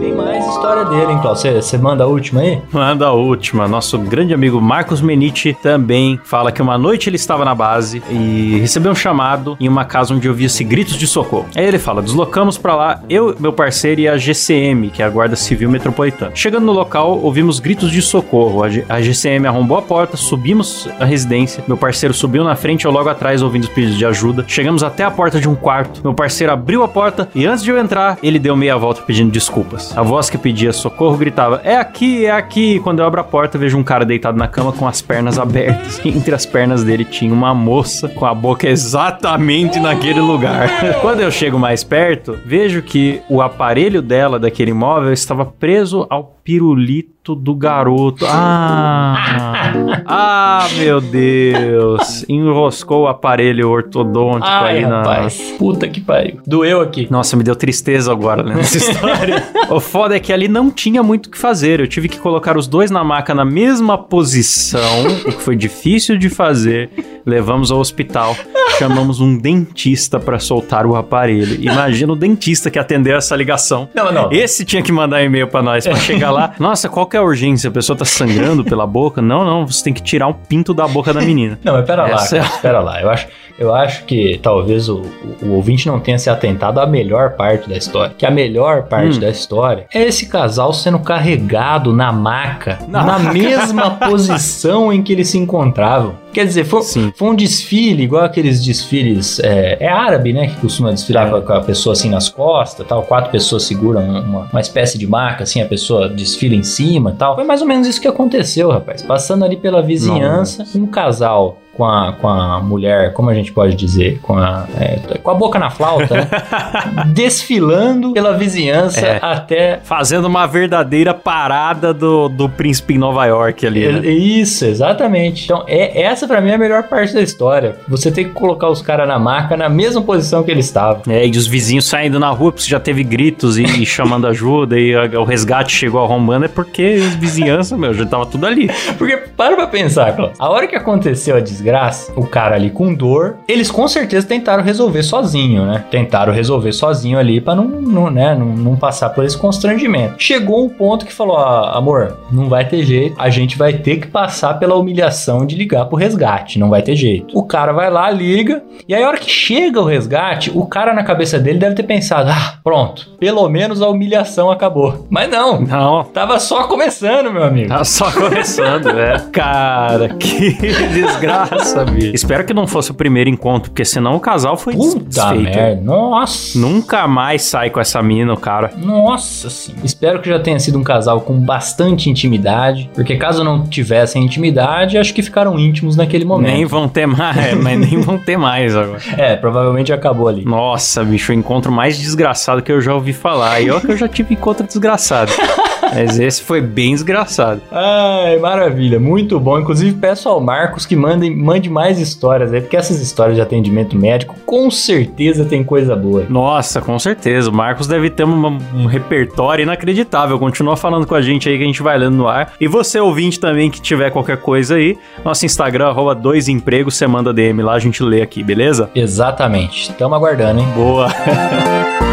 tem mais história dele, hein, Cláudio? Você manda a última aí?
Manda a última. Nosso grande amigo Marcos Menite também fala que uma noite ele estava na base e recebeu um chamado em uma casa onde ouvia-se gritos de socorro. Aí ele fala: deslocamos pra lá, eu, meu parceiro e a GCM, que é a Guarda Civil Metropolitana. Chegando no local, ouvimos gritos de socorro. A, G- a GCM arrombou a porta, subimos a residência. Meu parceiro subiu na frente, eu logo atrás ouvindo os pedidos de ajuda. Chegamos até a porta de um quarto. Meu parceiro abriu a porta e antes de eu entrar, ele deu meia volta pedindo desculpas. A voz que pedia socorro gritava: É aqui, é aqui. Quando eu abro a porta, vejo um cara deitado na cama com as pernas abertas. E entre as pernas dele tinha uma moça com a boca exatamente naquele lugar. Quando eu chego mais perto, vejo que o aparelho dela daquele imóvel estava preso ao pirulito do garoto. Ah! Ah, meu Deus! Enroscou o aparelho ortodôntico
Ai,
aí na.
rapaz. Puta que pariu. Doeu aqui.
Nossa, me deu tristeza agora lendo essa história. o foda é que ali não tinha muito o que fazer. Eu tive que colocar os dois na maca na mesma posição, o que foi difícil de fazer. Levamos ao hospital. Chamamos um dentista pra soltar o aparelho. Imagina o dentista que atendeu essa ligação.
Não, não.
Esse tinha que mandar e-mail pra nós pra chegar lá. Nossa, qual que é a urgência? A pessoa tá sangrando pela boca? Não, não, você tem que tirar um pinto da boca da menina.
Não, mas pera lá,
Essa é
cara, pera lá. Eu acho, eu acho que talvez o, o, ouvinte não tenha se atentado à melhor parte da história. Que a melhor parte
Hum.
da história é esse casal sendo carregado na maca,
Na
na,
maca.
mesma posição em que eles se encontravam. Quer dizer, foi,
Sim.
foi um desfile, igual aqueles desfiles. É, é árabe, né? Que costuma desfilar
É.
com, a, pessoa assim nas costas tal. Quatro pessoas seguram uma, uma espécie de maca, assim, a pessoa desfila em cima tal. Foi mais ou menos isso que aconteceu, rapaz. Passando ali pela vizinhança, um casal. Com a, com a mulher, como a gente pode dizer, com a, é, com a boca na flauta, né? desfilando pela vizinhança
É.
até
Fazendo uma verdadeira parada do, do príncipe em Nova York ali, né?
Isso, exatamente. Então, é, essa pra mim é a melhor parte da história. Você tem que colocar os caras na maca na mesma posição que eles estavam.
É, e os vizinhos saindo na rua, porque já teve gritos e, e chamando ajuda, e a- o resgate chegou arrombando, é porque os vizinhança, meu, já tava tudo ali.
Porque, para pra pensar, Klaus. A hora que aconteceu a desgraça, o cara ali com dor, eles com certeza tentaram resolver sozinho, né? Tentaram resolver sozinho ali pra não, não, né, não, não passar por esse constrangimento. Chegou um ponto que falou, ah, amor, não vai ter jeito, a gente vai ter que passar pela humilhação de ligar pro resgate, não vai ter jeito. O cara vai lá, liga, e aí a hora que chega o resgate, o cara na cabeça dele deve ter pensado, ah, pronto, pelo menos a humilhação acabou. Mas não,
Não,
tava só começando, meu amigo.
tá só começando, né? Cara, que desgraça, bicho. Espero que não fosse o primeiro encontro, porque senão o casal foi
Puta
desfeito.
merda, nossa.
Nunca mais sai com essa mina, o cara.
Nossa sim. Espero que já tenha sido um casal com bastante intimidade, porque caso não tivessem intimidade, acho que ficaram íntimos naquele momento.
Nem vão ter mais, é, mas nem vão ter mais agora.
É, provavelmente acabou ali.
Nossa, bicho, o encontro mais desgraçado que eu já ouvi falar. E olha que eu já tive encontro desgraçado. Mas esse foi bem desgraçado.
Ai, maravilha, muito bom. Inclusive, peço ao Marcos que mandem, mande mais histórias aí, porque essas histórias de atendimento médico com certeza tem coisa boa.
Nossa, com certeza. O Marcos deve ter uma- um repertório inacreditável. Continua falando com a gente aí que a gente vai lendo no ar. E você, ouvinte também, que tiver qualquer coisa aí, nosso Instagram, arroba dois empregos, você manda DM lá, a gente lê aqui, beleza?
Exatamente. Estamos aguardando, hein?
Boa.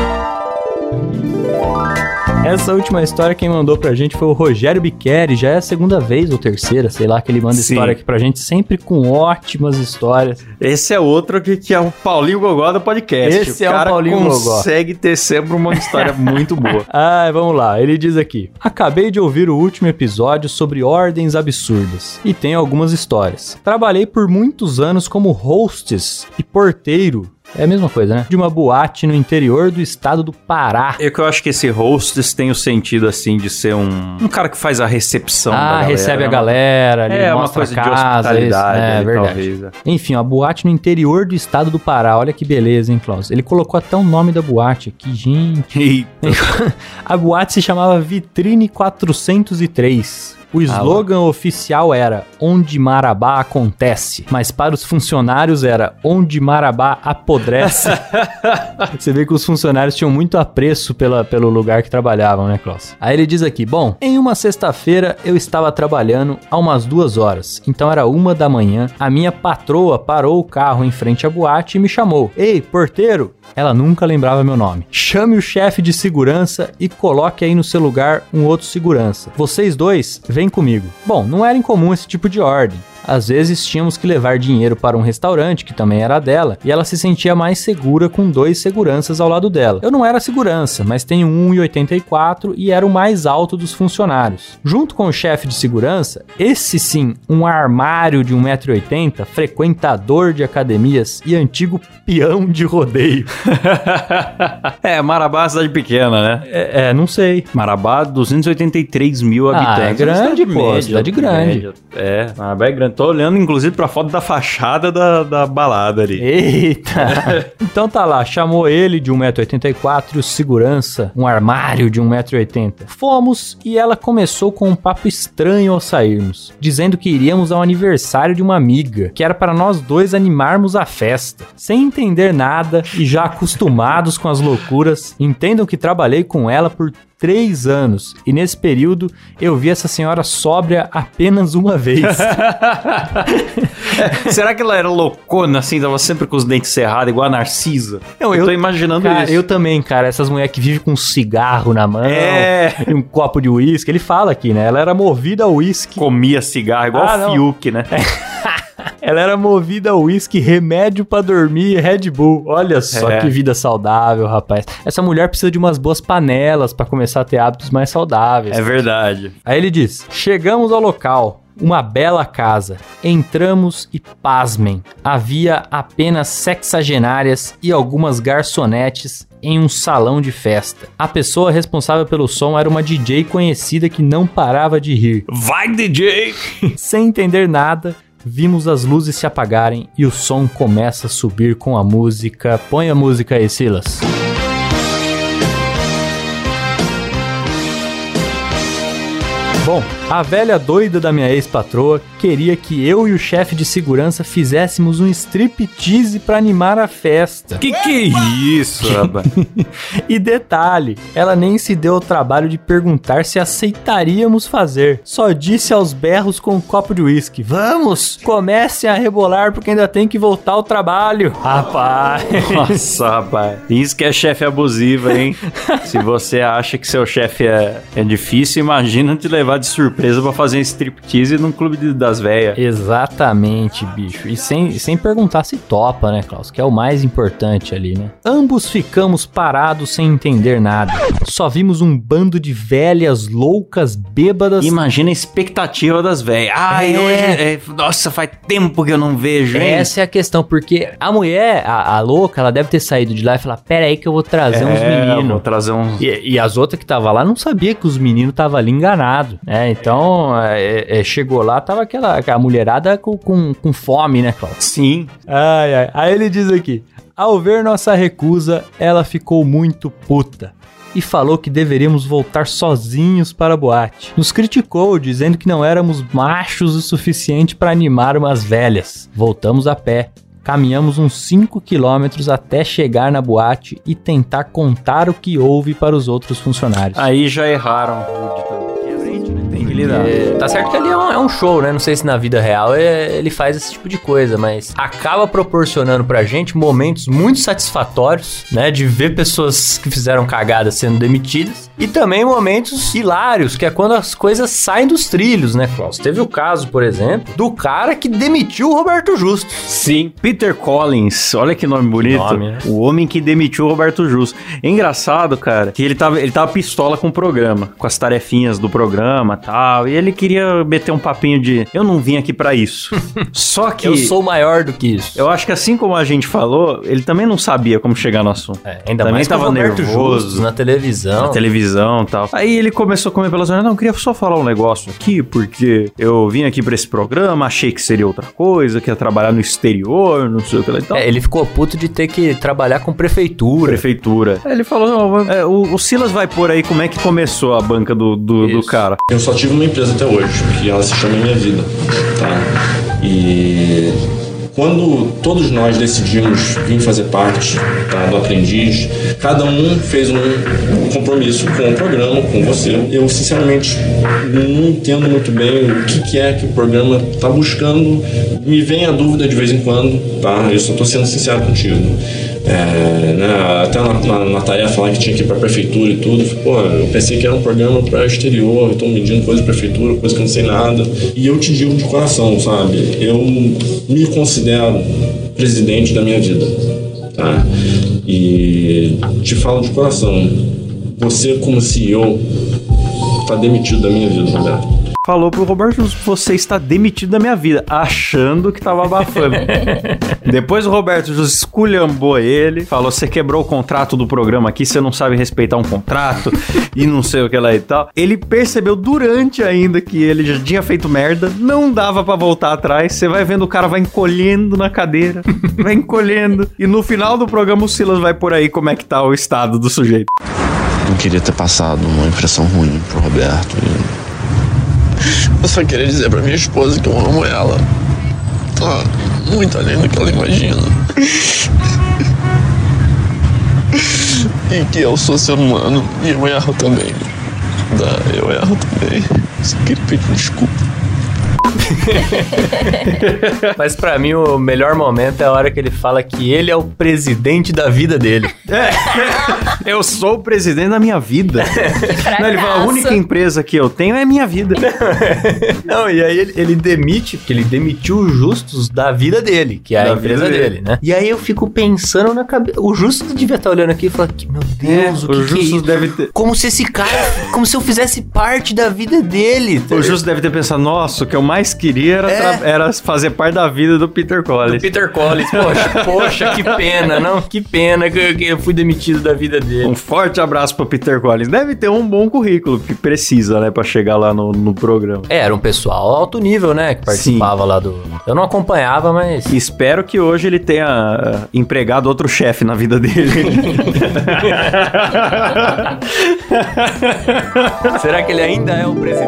Essa última história quem mandou pra gente foi o Rogério Biqueri. Já é a segunda vez ou terceira, sei lá, que ele manda
Sim.
história aqui pra gente, sempre com ótimas histórias.
Esse é outro que, que é o Paulinho Gogó do podcast.
Esse é o Paulinho Gogó.
consegue ter sempre uma história muito boa.
Ah, vamos lá. Ele diz aqui: Acabei de ouvir o último episódio sobre ordens absurdas e tenho algumas histórias. Trabalhei por muitos anos como hostess e porteiro. É a mesma coisa, né? De uma boate no interior do estado do Pará.
É que eu acho que esse hostess tem o sentido, assim, de ser um, um cara que faz a recepção da
Ah,
galera,
recebe a
né?
galera, ali,
É, uma
mostra
coisa
a
de
casa,
hospitalidade,
isso, é
ali,
verdade.
talvez. é.
Enfim, uma boate no interior do estado do Pará. Olha que beleza, hein, Klaus? Ele colocou até o nome da boate aqui, gente.
Eita.
A boate se chamava Vitrine 403. O slogan oficial era Onde Marabá acontece, mas para os funcionários era Onde Marabá apodrece. Você vê que os funcionários tinham muito apreço pela, pelo lugar que trabalhavam, né, Klaus? Aí ele diz aqui: Bom, em uma sexta-feira eu estava trabalhando há umas duas horas, então era uma da manhã. A minha patroa parou o carro em frente à boate e me chamou: Ei, porteiro! Ela nunca lembrava meu nome. Chame o chefe de segurança e coloque aí no seu lugar um outro segurança. Vocês dois, vêm comigo. Bom, não era incomum esse tipo de ordem. Às vezes tínhamos que levar dinheiro para um restaurante, que também era dela, e ela se sentia mais segura com dois seguranças ao lado dela. Eu não era segurança, mas tenho 1,84 e era o mais alto dos funcionários. Junto com o chefe de segurança, esse sim, um armário de 1,80m, frequentador de academias e antigo peão de rodeio.
é, Marabá é uma cidade pequena, né?
É, é, não sei.
Marabá, 283 mil
Ah,
habitantes.
é grande, pô, cidade grande.
média. É, Marabá é grande. Tô olhando, inclusive, pra foto da fachada da, da balada ali.
Eita! então tá lá, chamou ele de 1,84m e o segurança, um armário de 1,80m. Fomos e ela começou com um papo estranho ao sairmos, dizendo que iríamos ao aniversário de uma amiga, que era para nós dois animarmos a festa. Sem entender nada e já acostumados com as loucuras, entendam que trabalhei com ela por três anos e nesse período eu vi essa senhora sóbria apenas uma vez.
Será que ela era loucona, assim, tava sempre com os dentes cerrados, igual a Narcisa?
Não,
eu,
eu-
tô imaginando
Cara,
isso.
eu também, cara. Essas mulheres que vivem com um cigarro na mão
É.
e um copo de uísque. Ele fala aqui, né? Ela era movida a uísque.
Comia cigarro, igual
Ah,
o. Fiuk, né?
Ela era movida a uísque, remédio pra dormir e Red Bull. Olha só
É.
que vida saudável, rapaz. Essa mulher precisa de umas boas panelas pra começar a ter hábitos mais saudáveis.
É verdade.
Aí ele diz: Chegamos ao local, uma bela casa. Entramos e pasmem, havia apenas sexagenárias e algumas garçonetes em um salão de festa. A pessoa responsável pelo som era uma DJ conhecida que não parava de rir.
Vai, DJ!
Sem entender nada, vimos as luzes se apagarem e o som começa a subir com a música. Põe a música aí, Silas. Bom, a velha doida da minha ex-patroa queria que eu e o chefe de segurança fizéssemos um striptease pra animar a festa.
Que que é isso, rapaz?
E detalhe, ela nem se deu o trabalho de perguntar se aceitaríamos fazer. Só disse aos berros com um copo de uísque: Vamos, comecem a rebolar porque ainda tem que voltar ao trabalho. Rapaz.
Nossa, rapaz. Isso que é chefe abusivo, hein? Se você acha que seu chefe é, é difícil, imagina te levar de surpresa pra fazer um striptease num clube de- das velhas.
Exatamente, bicho. E sem, sem perguntar se topa, né, Klaus? Que é o mais importante ali, né? Ambos ficamos parados sem entender nada. Só vimos um bando de velhas loucas, bêbadas.
Imagina a expectativa das velhas. Ai,
É.
hoje. é, nossa, faz tempo que eu não vejo, hein?
Essa é a questão, porque a mulher, a, a louca, ela deve ter saído de lá e falar: Pera aí que eu vou trazer uns
É, Vou
meninos.
trazer uns.
E, e as outras que tava lá não sabia que os meninos estavam ali enganados, né? Então, é, é, chegou lá, tava aquela a mulherada com, com, com fome, né, Cláudio?
Sim.
Ai, ai. Aí ele diz aqui: ao ver nossa recusa, ela ficou muito puta. E falou que deveríamos voltar sozinhos para a boate. Nos criticou, dizendo que não éramos machos o suficiente para animar umas velhas. Voltamos a pé. Caminhamos uns 5 quilômetros até chegar na boate e tentar contar o que houve para os outros funcionários.
Aí já erraram. Tem que lidar.
É, tá certo que ali é um, é um show, né? Não sei se na vida real é- ele faz esse tipo de coisa, mas acaba proporcionando pra gente momentos muito satisfatórios, né? De ver pessoas que fizeram cagadas sendo demitidas. E também momentos hilários, que é quando as coisas saem dos trilhos, né, Klaus? Teve o caso, por exemplo, do cara que demitiu o Roberto Justo.
Sim, Peter Collins, olha que nome bonito.
nome, né?
O homem que demitiu o Roberto Justo. É engraçado, cara, que ele tava, ele tava pistola com o programa, com as tarefinhas do programa tal. E ele queria meter um papinho de eu não vim aqui pra isso. Só que.
Eu sou maior do que isso.
Eu acho que assim como a gente falou, ele também não sabia como chegar no assunto.
É, ainda
também
mais com o
tava
Roberto
nervoso.
Justus na televisão.
Na televisão e tal. Aí ele começou a comer pelas orelhas. Não, eu queria só falar um negócio aqui, porque eu vim aqui pra esse programa, achei que seria outra coisa, que ia trabalhar no exterior, não sei o que lá e tal.
É, ele ficou puto de ter que trabalhar com prefeitura.
Prefeitura. Aí ele falou: não, é, o, o Silas vai pôr aí como é que começou a banca do, do, do cara.
Eu só tive uma empresa até hoje, que ela se chama Minha Vida, tá? E quando todos nós decidimos vir fazer parte tá, do Aprendiz, cada um fez um compromisso com o programa, com você. Eu, sinceramente, não entendo muito bem o que, que é que o programa está buscando. Me vem a dúvida de vez em quando, tá? Eu só estou sendo sincero contigo. É, né, até na, na, na tarefa lá que tinha que ir pra prefeitura e tudo, pô, eu pensei que era um programa para exterior, estão medindo coisa de prefeitura, coisa que eu não sei nada. E eu te digo de coração, sabe? Eu me considero presidente da mina vida, tá? E te falo de coração, você como CEO tá demitido da minha vida, Roberto.
Falou pro Roberto, você está demitido da minha vida, achando que tava abafando. Depois o Roberto Jus esculhambou ele, falou: você quebrou o contrato do programa aqui, você não sabe respeitar um contrato e não sei o que lá e tal. Ele percebeu durante ainda que ele já tinha feito merda, não dava pra voltar atrás. Você vai vendo o cara vai encolhendo na cadeira, vai encolhendo. E no final do programa o Silas vai por aí como é que tá o estado do sujeito.
Não queria ter passado uma impressão ruim pro Roberto. Eu só queria dizer pra minha esposa que eu amo ela. Tá muito além do que ela imagina. E que eu sou ser humano e eu erro também. Tá, eu erro também. Só queria pedir desculpa.
Mas pra mim o melhor momento é a hora que ele fala que ele é o presidente da vida dele.
Eu sou o presidente da minha vida. Não, ele fala, a única empresa que eu tenho é minha vida.
Não, e aí ele, ele demite, porque ele demitiu o Justus da vida dele, que é a
Da
empresa
vida
dele,
dele.
né? E aí eu fico pensando na cabeça. O Justus devia estar olhando aqui e falando que, meu Deus, o que,
o
que é isso?
deve ter.
Como se esse cara, como se eu fizesse parte da vida dele.
O Justo deve ter pensado, nossa, o que eu mais queria era,
É.
era fazer parte da vida do Peter Collins.
Peter Collins, poxa, poxa, que pena, não? Que pena que eu, que eu fui demitido da vida dele.
Um forte abraço pro Peter Collins. Deve ter um bom currículo que precisa, né, pra chegar lá no, no programa.
É, era um pessoal alto nível, né? Que participava lá do. Eu não acompanhava, mas.
Espero que hoje ele tenha ah, empregado outro chefe na vida dele.
Será que ele ainda é o presidente?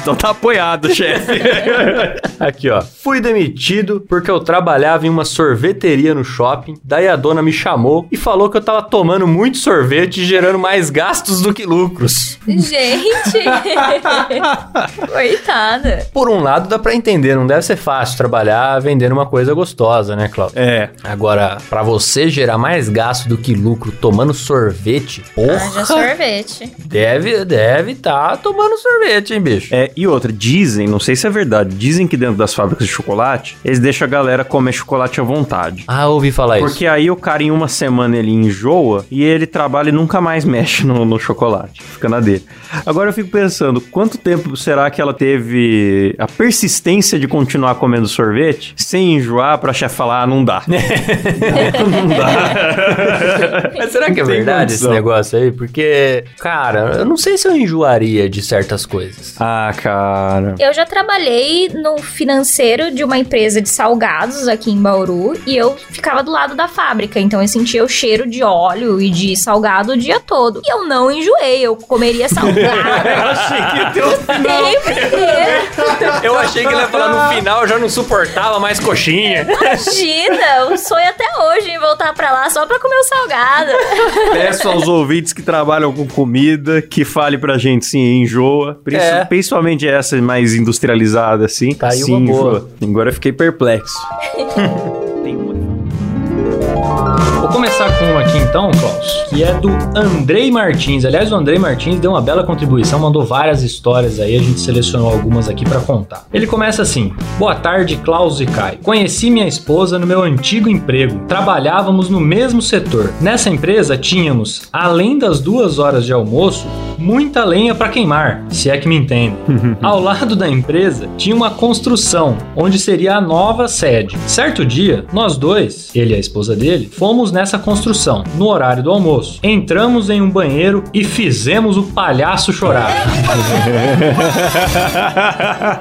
então tá apoiado, chefe.
Aqui, ó. Fui demitido porque eu trabalhava em uma sorveteria no shopping. Daí a dona me chamou e falou que eu tava tomando muito sorvete e gerando mais gastos do que lucros.
Gente! Coitada.
Por um lado, dá pra entender, não deve ser fácil trabalhar vendendo uma coisa gostosa, né, Cláudio?
É.
Agora, pra você gerar mais gasto do que lucro tomando sorvete, porra,
sorvete.
deve deve tá tomando sorvete, hein, bicho?
É, e outra, dizem, não sei se é verdade, dizem que dentro das fábricas de chocolate, eles deixam a galera comer chocolate à vontade.
Ah, ouvi falar isso.
Porque aí o cara em uma semana ele enjoa e ele trabalha e nunca mais mexe no, no chocolate. Fica na dele. Agora eu fico pensando, quanto tempo será que ela teve a persistência de continuar comendo sorvete sem enjoar pra chefe falar, ah, não dá. não dá.
Mas será que é verdade esse negócio aí? Porque, cara, eu não sei se eu enjoaria de certas coisas.
Ah, cara.
Eu já trabalhei no financeiro de uma empresa de salgados aqui em Bauru e eu ficava do lado da fábrica, então eu sentia o cheiro de óleo e de salgado o dia todo. E eu não enjoei, eu comeria salgado.
Eu achei que ia ter um
Sempre inteiro.
Eu achei que ele ia falar no final, já não suportava mais coxinha.
Imagina, o sonho até hoje em voltar pra lá só pra comer o salgado.
Peço aos ouvintes que trabalham com comida que fale pra gente se enjoa.
É.
Principalmente essa mais industrializada, assim.
Tá aí
Sim,
uma boa.
Agora eu fiquei perplexo.
Vou começar com uma aqui então, Klaus, que é do Andrei Martins. Aliás, o Andrei Martins deu uma bela contribuição, mandou várias histórias aí, a gente selecionou algumas aqui pra contar. Ele começa assim: Boa tarde, Klaus e Kai. Conheci minha esposa no meu antigo emprego. Trabalhávamos no mesmo setor. Nessa empresa tínhamos, além das duas horas de almoço, muita lenha pra queimar, se é que me entende. Ao lado da empresa tinha uma construção, onde seria a nova sede. Certo dia, nós dois, ele e a esposa dele, fomos nessa construção, no horário do almoço. Entramos em um banheiro e fizemos o palhaço chorar.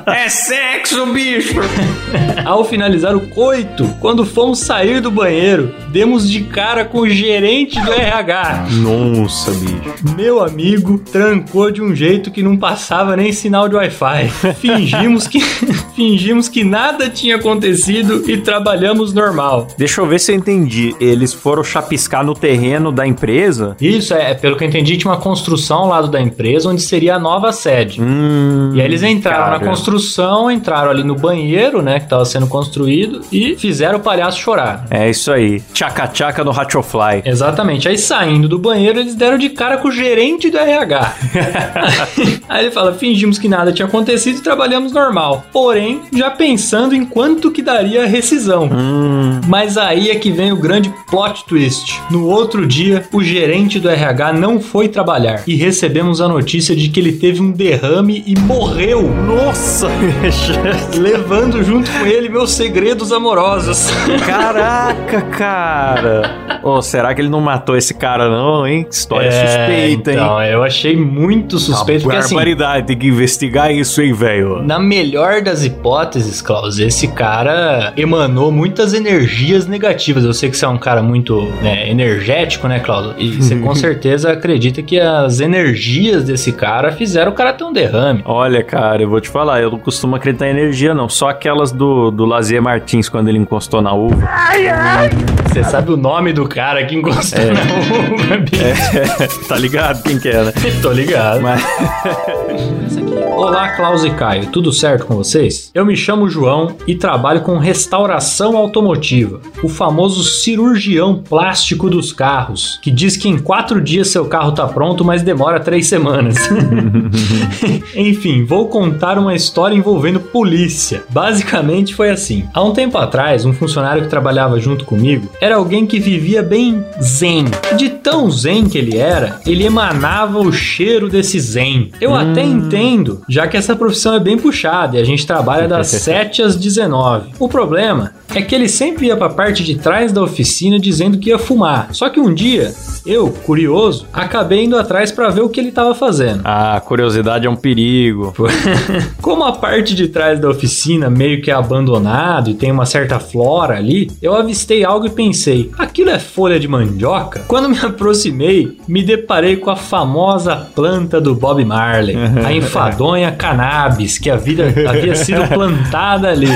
É sexo, bicho!
Ao finalizar o coito, quando fomos sair do banheiro, demos de cara com o gerente do RH.
Nossa, bicho.
Meu amigo trancou de um jeito que não passava nem sinal de Wi-Fi. Fingimos que fingimos que nada tinha acontecido e trabalhamos normal.
Deixa eu ver se eu entendi. Eles foram chapiscar no terreno da empresa.
Isso é, pelo que eu entendi, tinha uma construção ao lado da empresa onde seria a nova sede.
Hum,
E aí eles entraram na
cara.
construção, entraram ali no banheiro, né, que estava sendo construído e fizeram o palhaço chorar.
É isso aí. Tchaca-tchaca no Hatchofly.
Exatamente. Aí saindo do banheiro, eles deram de cara com o gerente do RH. Aí ele fala: fingimos que nada tinha acontecido e trabalhamos normal. Porém, já pensando em quanto que daria a rescisão. Mas aí é que vem o grande plot twist. No outro dia, o gerente do RH não foi trabalhar e recebemos a notícia de que ele teve um derrame e morreu.
Nossa!
Levando junto com ele meus segredos amorosos.
Caraca, cara! Ô, será que ele não matou esse cara, não, hein? História
É,
suspeita,
então,
hein?
eu achei muito suspeito, porque assim,
Barbaridade, tem que investigar isso, hein, velho?
Na melhor das hipóteses, Klaus, esse cara emanou muitas energias negativas. Eu sei que você é um cara muito né, energético, né, Klaus? E você com certeza acredita que as energias desse cara fizeram o cara ter um derrame.
Olha, cara, eu vou te falar, eu não costumo acreditar em energia, não. Só aquelas do, do Lazier Martins, quando ele encostou na uva.
Você sabe o nome do cara que encostou na uva, bicho?
tá ligado quem que é, né?
Tô ligado.
Mas...
Olá, Klaus e Caio, tudo certo com vocês? Eu me chamo João e trabalho com restauração automotiva, o famoso cirurgião plástico dos carros, que diz que em quatro dias seu carro tá pronto, mas demora três semanas. Enfim, vou contar uma história envolvendo polícia. Basicamente foi assim: há um tempo atrás, um funcionário que trabalhava junto comigo era alguém que vivia bem zen. De tão zen que ele era, ele emanava o cheiro desse zen. Eu até entendo, já que essa profissão é bem puxada e a gente trabalha das 7 às 19. O problema é que ele sempre ia para a parte de trás da oficina dizendo que ia fumar. Só que um dia, eu, curioso, acabei indo atrás para ver o que ele estava fazendo.
Ah, curiosidade é um perigo.
Como a parte de trás da oficina meio que é abandonado e tem uma certa flora ali, eu avistei algo e pensei: aquilo é folha de mandioca? Quando me aproximei, me deparei com a famosa planta do Bob Marley, a enfadonha cannabis, que a vida havia sido plantada ali.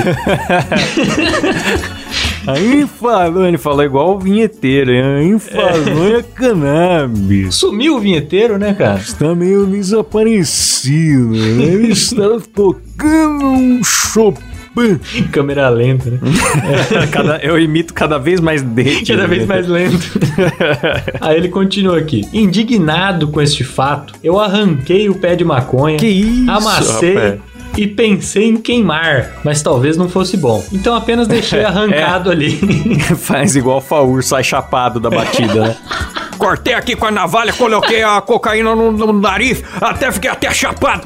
A infalonha, falou igual o vinheteiro, hein? A infalonha cannabis.
Sumiu o vinheteiro, né, cara?
Está meio desaparecido, né? Ele está tocando um Chopin.
Câmera lenta, né?
Cada- eu imito cada vez mais dele.
Cada vez mais lento. Aí ele continua aqui. Indignado com este fato, eu arranquei o pé de maconha,
Que isso,
amassei
rapaz.
e pensei em queimar, mas talvez não fosse bom. Então apenas deixei arrancado ali.
Faz igual o Faur, sai chapado da batida, né? Cortei aqui com a navalha, coloquei a cocaína no, no nariz, até fiquei até chapado.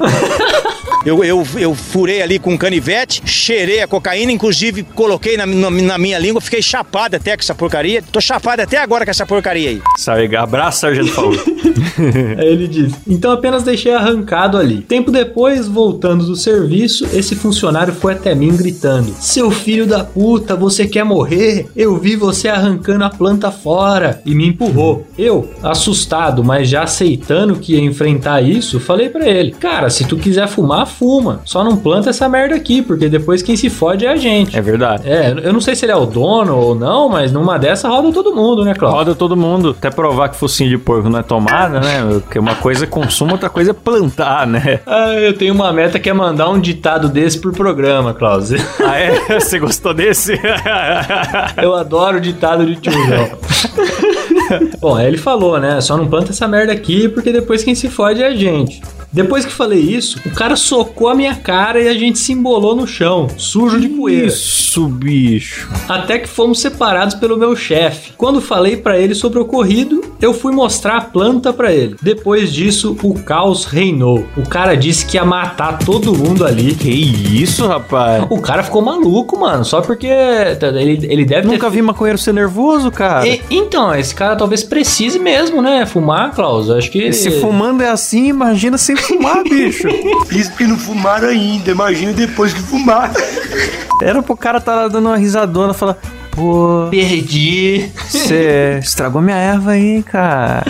Eu, eu, eu furei ali com um canivete, cheirei a cocaína, inclusive coloquei na, na, na minha língua, fiquei chapado até com essa porcaria. Tô chapado até agora com essa porcaria aí.
Sai, abraço, Sargento Faur.
Aí ele diz: Então apenas deixei arrancado ali. Tempo depois, voltando do serviço, esse funcionário foi até mim gritando: Seu filho da puta, você quer morrer? Eu vi você arrancando a planta fora e me empurrou. Eu, assustado, mas já aceitando que ia enfrentar isso, falei pra ele: Cara, se tu quiser fumar, fuma. Só não planta essa merda aqui, porque depois quem se fode é a gente.
É verdade.
É, eu não sei se ele é o dono ou não, mas numa dessa roda todo mundo, né, Cláudio?
Roda todo mundo, até provar que focinho de porco não é tomada, né? Porque uma coisa é consumo, outra coisa é plantar, né?
Ah, eu tenho uma meta que é mandar um ditado desse por programa, Klaus.
Ah, é? Você gostou desse?
Eu adoro o ditado de tiozão. Bom, aí ele falou, né? Só não planta essa merda aqui porque depois quem se fode é a gente. Depois que falei isso, o cara socou a minha cara e a gente se embolou no chão, sujo de poeira.
Isso, bicho.
Até que fomos separados pelo meu chefe. Quando falei pra ele sobre o ocorrido, eu fui mostrar a planta pra ele. Depois disso, o caos reinou. O cara disse que ia matar todo mundo ali.
Que isso, rapaz?
O cara ficou maluco, mano, só porque ele, ele deve
Nunca
ter...
vi maconheiro ser nervoso, cara.
E- então, esse cara talvez precise mesmo, né? Fumar, Klaus. Acho que.
Se fumando é assim, imagina sem fumar, bicho.
Isso que não fumaram ainda, imagina depois que fumar.
Era pro cara tá dando uma risadona e falar, pô,
Perdi.
você estragou minha erva aí, cara.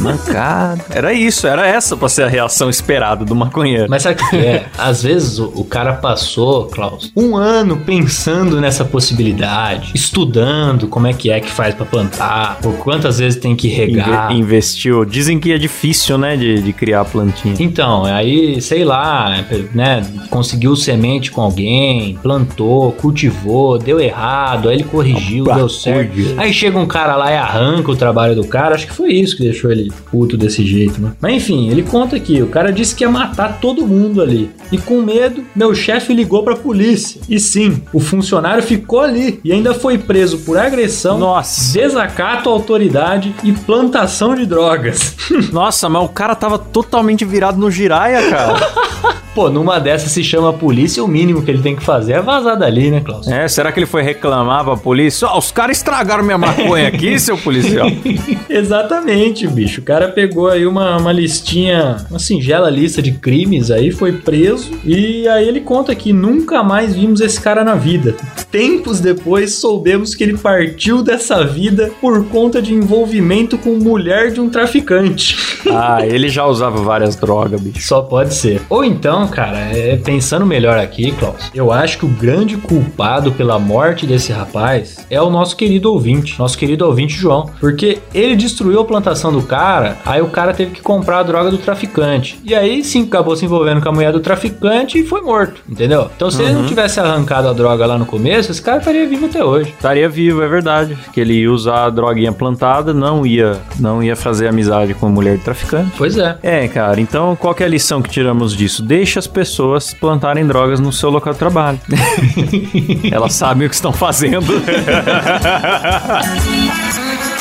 Mancado. Era isso, era essa pra ser a reação esperada do maconheiro.
Mas sabe o que é? Às vezes o, o cara passou, Klaus, um ano pensando nessa possibilidade, estudando como é que é que faz pra plantar, por quantas vezes tem que regar.
Inve- investiu. Dizem que é difícil, né, de, de criar plantinha.
Então, aí, sei lá, né, conseguiu semente com alguém, plantou, cultivou, deu errado, aí ele corrigiu, deu certo. Aí chega um cara lá e arranca o trabalho do cara, acho que foi isso que deixou ele puto desse jeito, né? Mas enfim, ele conta aqui, o cara disse que ia matar todo mundo ali. E com medo, meu chefe ligou pra polícia. E sim, o funcionário ficou ali e ainda foi preso por agressão,
Nossa.
desacato à autoridade e plantação de drogas.
Nossa, mas o cara tava totalmente virado no giraia, cara.
Pô, numa dessas se chama a polícia, o mínimo que ele tem que fazer é vazar dali, né, Klaus?
É, será que ele foi reclamar pra polícia? Ó, os caras estragaram minha maconha aqui, seu policial.
Exatamente, bicho. O cara pegou aí uma, uma listinha, uma singela lista de crimes aí, foi preso. E aí ele conta que nunca mais vimos esse cara na vida. Tempos depois soubemos que ele partiu dessa vida por conta de envolvimento com mulher de um traficante.
Ah, ele já usava várias drogas, bicho.
Só pode ser. Ou então, cara, é, pensando melhor aqui, Klaus, eu acho que o grande culpado pela morte desse rapaz é o nosso querido ouvinte, nosso querido ouvinte João, porque ele destruiu a plantação do cara, aí o cara teve que comprar a droga do traficante. E aí sim acabou se envolvendo com a mulher do traficante e foi morto, entendeu? Então se ele não tivesse arrancado a droga lá no começo, esse cara estaria vivo até hoje.
Estaria vivo, é verdade. Que ele ia usar a droguinha plantada, não ia, não ia fazer amizade com a mulher de traficante.
Pois é.
É, cara, então qual é a lição que tiramos disso? Deixa as pessoas plantarem drogas no seu local de trabalho. Elas sabem o que estão fazendo.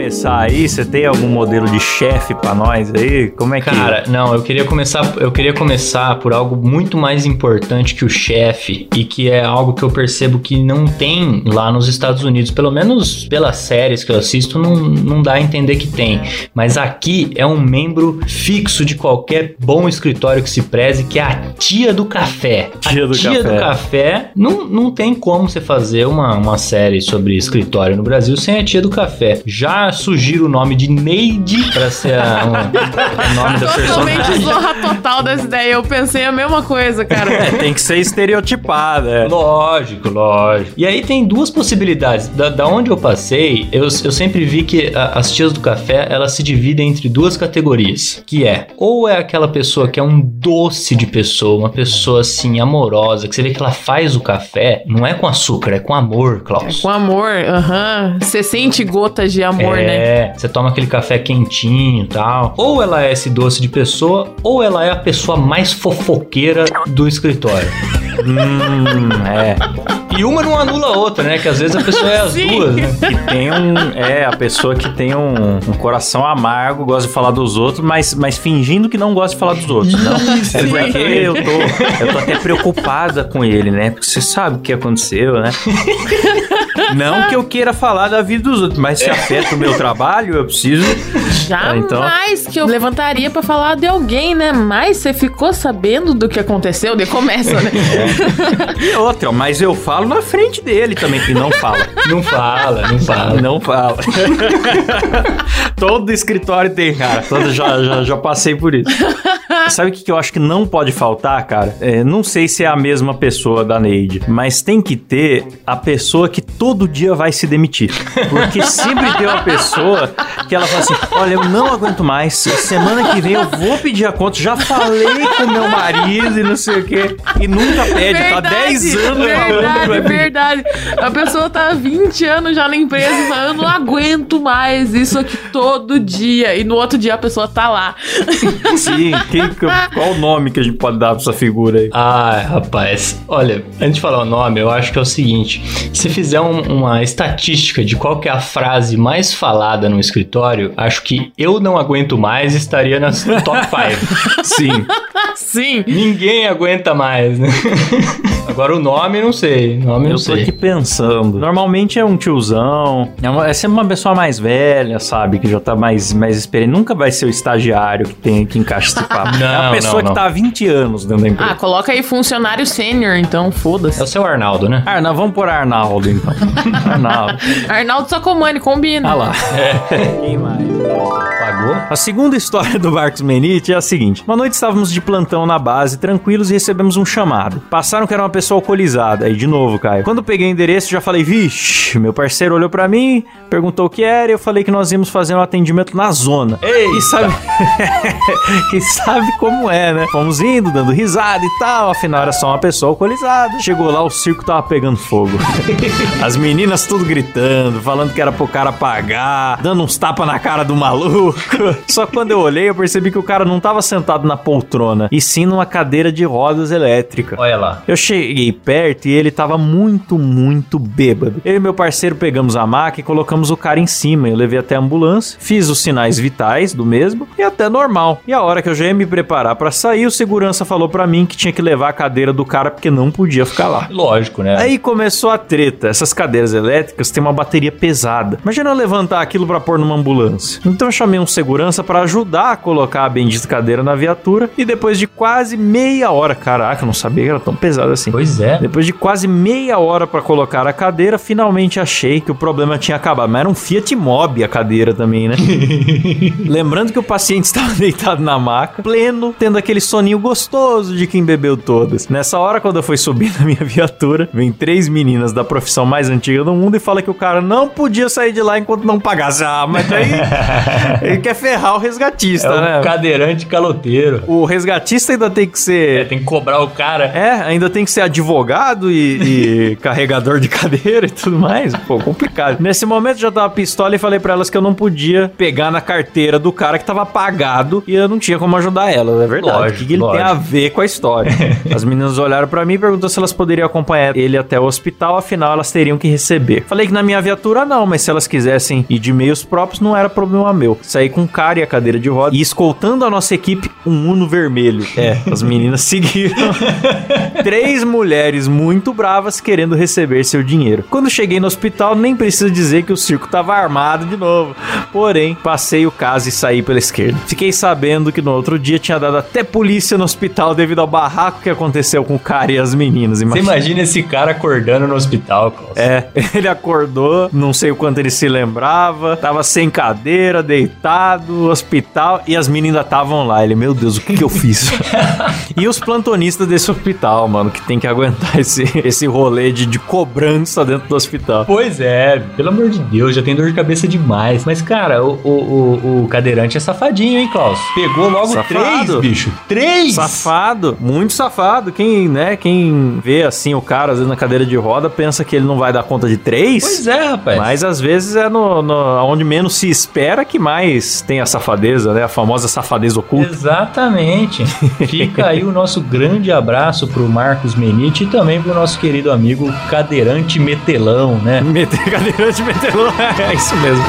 Começar aí? Você tem algum modelo de chefe pra nós aí? Como é que
Cara, não, eu queria começar, eu queria começar por algo muito mais importante que o chefe e que é algo que eu percebo que não tem lá nos Estados Unidos, pelo menos pelas séries que eu assisto, não, não dá a entender que tem. Mas aqui é um membro fixo de qualquer bom escritório que se preze, que é a tia do café.
Tia
a
do
tia
café.
do café não, não tem como você fazer uma, uma série sobre escritório no Brasil sem a tia do café. Já sugiro o nome de Neide pra ser a- o, o nome da
Totalmente
personagem.
zorra total dessa ideia. Eu pensei a mesma coisa, cara.
É, tem que ser estereotipada. é.
Lógico, lógico. E aí tem duas possibilidades. Da, da onde eu passei, eu, eu sempre vi que a- as tias do café, elas se dividem entre duas categorias. Que é, ou é aquela pessoa que é um doce de pessoa, uma pessoa assim, amorosa, que você vê que ela faz o café, não é com açúcar, é com amor, Klaus.
Com amor, aham. Você sente gotas de amor, né?
É, você toma aquele café quentinho e tal. Ou ela é esse doce de pessoa, ou ela é a pessoa mais fofoqueira do escritório.
Hum, é.
E uma não anula a outra, né? Que às vezes a pessoa é as
Sim.
duas, né?
Que tem um. É, a pessoa que tem um, um coração amargo, gosta de falar dos outros, mas, mas fingindo que não gosta de falar dos outros. Não. É porque eu tô, eu tô até preocupada com ele, né? Porque você sabe o que aconteceu, né? Não que eu queira falar da vida dos outros, mas se afeta o meu trabalho, eu preciso.
Jamais
Ah, então-
que eu levantaria pra falar de alguém, né? Mas você ficou sabendo do que aconteceu? De começa, né?
E outra, mas eu falo na frente dele também, que não fala.
Não fala, não fala.
Não fala. Todo escritório tem, cara. Todo, já, já, já passei por isso. Sabe o que, eu acho que não pode faltar, cara? É, não sei se é a mesma pessoa da Neide, mas tem que ter a pessoa que todo dia vai se demitir. Porque sempre tem uma pessoa que ela fala assim: olha, eu não aguento mais. Semana que vem eu vou pedir a conta. Já falei com meu marido e não sei o quê. E nunca pede. tá 10 anos falando que
verdade, verdade. A pessoa tá há 20 anos já na empresa e fala, eu não aguento mais isso aqui todo dia. E no outro dia a pessoa tá lá.
Sim, quem, qual o nome que a gente pode dar pra essa figura aí?
Ah, rapaz, olha, antes de falar o nome, eu acho que é o seguinte: se fizer um- uma estatística de qual que é a frase mais falada no escritório, acho que eu não aguento mais estaria nas top 5.
Sim.
Sim.
Ninguém aguenta mais, né? Agora o nome, não sei. Nome não
Eu tô
sei.
aqui pensando. Normalmente é um tiozão. É, uma- é sempre uma pessoa mais velha, sabe? Que já tá mais, mais experiente. Nunca vai ser o estagiário que tem que encaixa esse papo. é
Não,
uma pessoa
não, não.
que tá há 20 anos dentro da empresa.
Ah, coloca aí funcionário sênior, então,
É
foda-se.
o seu Arnaldo, né?
Arnaldo, vamos por Arnaldo, então. Arnaldo.
Arnaldo Sacomani, combina.
Ah lá. Quem mais?
Pagou?
A segunda história do Marcos Menite é a seguinte: Uma noite estávamos de plantão na base, tranquilos, e recebemos um chamado. Passaram que era uma pessoa alcoolizada. Aí, de novo, Caio. Quando eu peguei o endereço, já falei, vixe, meu parceiro olhou pra mim, perguntou o que era, e eu falei que nós íamos fazer um atendimento na zona. E sabe. e sabe como é, né? Fomos indo, dando risada e tal. Afinal, era só uma pessoa alcoolizada. Chegou lá, o circo tava pegando fogo. As meninas tudo gritando, falando que era pro cara pagar, dando uns tapas na cara do maluco. Só que quando eu olhei, eu percebi que o cara não tava sentado na poltrona, e sim numa cadeira de rodas elétrica.
Olha lá.
Eu cheguei perto e ele tava muito, muito bêbado. Eu e meu parceiro pegamos a maca e colocamos o cara em cima. Eu levei até a ambulância, fiz os sinais vitais do mesmo e até normal. E a hora que eu já ia me preparar pra sair, o segurança falou pra mim que tinha que levar a cadeira do cara porque não podia ficar lá.
Lógico, né?
Aí começou a treta. Essas cadeiras elétricas têm uma bateria pesada. Imagina eu levantar aquilo pra pôr numa ambulância. Então eu chamei um segurança pra ajudar a colocar a bendita cadeira na viatura. E depois de quase meia hora, caraca, eu não sabia que era tão pesado assim. Assim.
Pois é.
Depois de quase meia hora pra colocar a cadeira, finalmente achei que o problema tinha acabado. Mas era um Fiat Mobi a cadeira também, né? Lembrando que o paciente estava deitado na maca, pleno, tendo aquele soninho gostoso de quem bebeu todas. Nessa hora, quando eu fui subir na minha viatura, vem três meninas da profissão mais antiga do mundo e fala que o cara não podia sair de lá enquanto não pagasse. Ah, mas daí ele quer ferrar o resgatista,
É
né?
o cadeirante caloteiro.
O resgatista ainda tem que ser.
Tem que cobrar o cara.
É, ainda tem que ser advogado e, e carregador de cadeira e tudo mais. Pô, complicado. Nesse momento eu já tava pistola e falei pra elas que eu não podia pegar na carteira do cara que tava pagado e eu não tinha como ajudar elas, é verdade.
Lógico,
o que, ele tem
lógico.
a ver com a história? As meninas olharam pra mim e perguntaram se elas poderiam acompanhar ele até o hospital, afinal elas teriam que receber. Falei que na minha viatura não, mas se elas quisessem ir de meios próprios não era problema meu. Saí com o cara e a cadeira de roda e escoltando a nossa equipe um Uno vermelho. É, as meninas seguiram. Três mulheres muito bravas querendo receber seu dinheiro. Quando cheguei no hospital, nem preciso dizer que o circo tava armado de novo. Porém, passei o caso e saí pela esquerda. Fiquei sabendo que no outro dia tinha dado até polícia no hospital devido ao barraco que aconteceu com o cara e as meninas.
Você imagina esse cara acordando no hospital, Klaus.
É, ele acordou, não sei o quanto ele se lembrava, tava sem cadeira, deitado, hospital, e as meninas estavam lá. Ele, meu Deus, o que, que eu fiz? e os plantonistas desse hospital, mano, que tem que aguentar esse, esse rolê de, de cobrança dentro do hospital.
Pois é, pelo amor de Deus, já tem dor de cabeça demais. Mas, cara, o, o, o, o cadeirante é safadinho, hein, Klaus? Pegou logo
Safado.
três, bicho. Três!
Safado, muito safado. Quem, né, quem vê assim o cara às vezes na cadeira de roda pensa que ele não vai dar conta de três.
Pois é, rapaz.
Mas às vezes é no, no onde menos se espera que mais tem a safadeza, né? A famosa safadeza oculta.
Exatamente. Fica aí o nosso grande abraço pro Marcos E também pro nosso querido amigo Cadeirante Metelão, né?
Meter cadeirante metelão, é isso mesmo.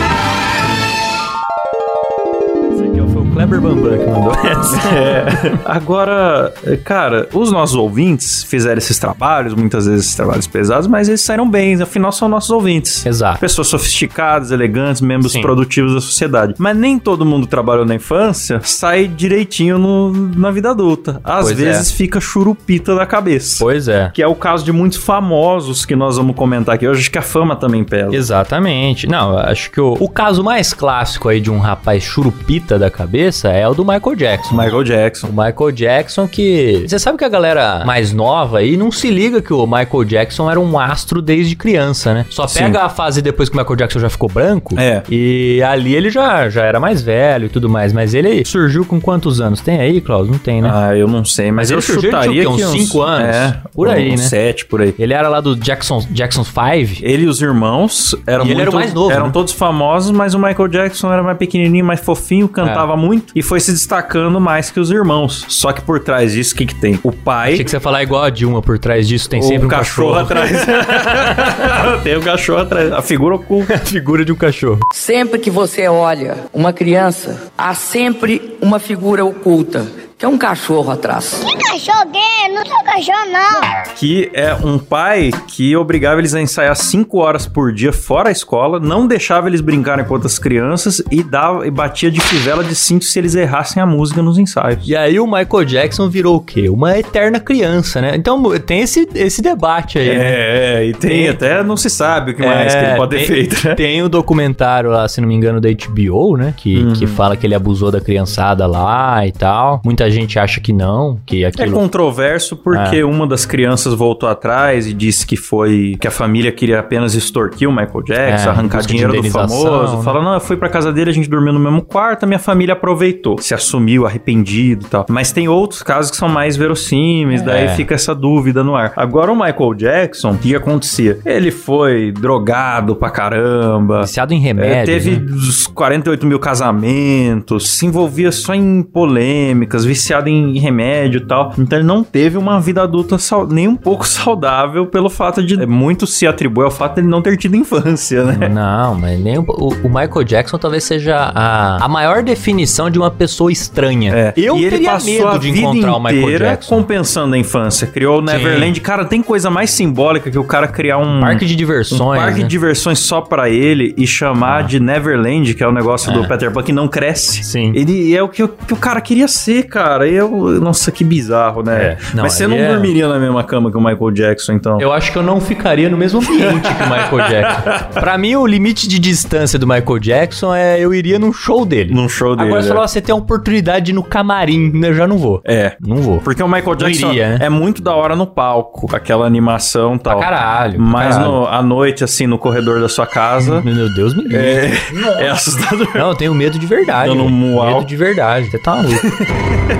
Kleber Bambam que mandou essa. É. Agora, cara, os nossos ouvintes fizeram esses trabalhos, muitas vezes esses trabalhos pesados, mas eles saíram bem, afinal são nossos ouvintes.
Exato.
Pessoas sofisticadas, elegantes, membros
Sim.
produtivos da sociedade. Mas nem todo mundo trabalhou na infância sai direitinho no- na vida adulta. Às
Pois
vezes
é.
fica churupita da cabeça.
Pois é.
Que é o caso de muitos famosos que nós vamos comentar aqui hoje, acho que a fama também pesa.
Exatamente. Não, acho que o, o caso mais clássico aí de um rapaz churupita da cabeça é o do Michael Jackson.
Michael Jackson.
O Michael Jackson que... Você sabe que a galera mais nova aí não se liga que o Michael Jackson era um astro desde criança, né? Só
Sim.
pega a fase depois que o Michael Jackson já ficou branco.
É.
E ali ele já, já era mais velho e tudo mais. Mas ele surgiu com quantos anos? Tem aí, Klaus? Não tem, né?
Ah, eu não sei, mas,
Mas
eu
ele ele
chutaria que
Uns cinco anos?
É,
Por aí,
uns
né?
Sete, por aí.
Ele era lá do Jackson, Jackson's Five.
Ele e os irmãos eram
E ele
muito,
era o mais novo,
Eram
né?
todos famosos, mas o Michael Jackson era mais pequenininho, mais fofinho, cantava
É.
muito e foi se destacando mais que os irmãos. Só que por trás disso, o que que tem? O pai...
Achei que você ia falar igual a Dilma, por trás disso tem sempre um cachorro.
atrás. tem um cachorro atrás. A figura oculta.
A figura de um cachorro.
Sempre que você olha uma criança, há sempre uma figura oculta, que é um cachorro atrás.
Que cachorro gay? Não sou cachorro, não.
que é um pai que obrigava eles a ensaiar 5 horas por dia fora a escola, não deixava eles brincarem com outras crianças e dava e batia de fivela de cinto se eles errassem a música nos ensaios.
E aí o Michael Jackson virou o quê? Uma eterna criança, né? Então tem esse, esse debate aí, né?
É, e tem, até não se sabe o que mais que ele pode ter
É, tem,
feito, né?
Tem o documentário lá, se não me engano, da HBO, né? Que,
Uhum.
que fala que ele abusou da criançada lá e tal. Muita gente acha que não, que
É
aquilo...
controverso porque
É.
uma das crianças voltou atrás e disse que foi que a família queria apenas extorquir o Michael Jackson,
É,
arrancar dinheiro do famoso.
né?
Fala, não, eu fui pra casa dele, a gente dormiu no mesmo quarto, a minha família aproveitou, se assumiu, arrependido e tal. Mas tem outros casos que são mais verossímeis, daí
É.
fica essa dúvida no ar. Agora o Michael Jackson, o que acontecia? Ele foi drogado pra caramba.
Viciado em
É,
remédio,
teve
né?
os 48 mil casamentos, se envolvia só em polêmicas, viciado em remédio e tal. Então ele não teve uma vida adulta nem um pouco saudável pelo fato de. é, Muito se atribui ao fato de ele não ter tido infância, né?
Não, mas nem o, o- Michael Jackson talvez seja a, a maior definição de uma pessoa estranha.
É.
Eu
e ele
teria
passou
medo
a
de encontrar o Michael Jackson.
compensando a infância. Criou o Neverland. Cara, tem coisa mais simbólica que o cara criar um
Parque de diversões,
um parque
né?
de diversões só pra ele e chamar de Neverland, que é o negócio do
É.
Peter Pan que não cresce.
Sim.
Ele é o que, o que o cara queria ser, cara. E eu, nossa, que bizarro, né?
É. Não,
Mas você não
é-
dormiria na mesma cama que o Michael Jackson, então?
Eu acho que eu não ficaria no mesmo ambiente que o Michael Jackson. Pra mim, o limite de distância do Michael Jackson é eu iria num show dele.
Num show dele.
Agora você
é.
falou, você tem a oportunidade no camarim, eu já não vou.
É.
Não vou.
Porque o Michael Jackson
iria, né?
é muito da hora no palco, aquela animação e tal.
caralho, pra
Mas
caralho.
no- à noite, assim, no corredor da sua casa.
Meu Deus me livre.
É, é assustador.
Não, eu tenho medo de verdade.
Dando um.
Medo de verdade. Você tá maluco.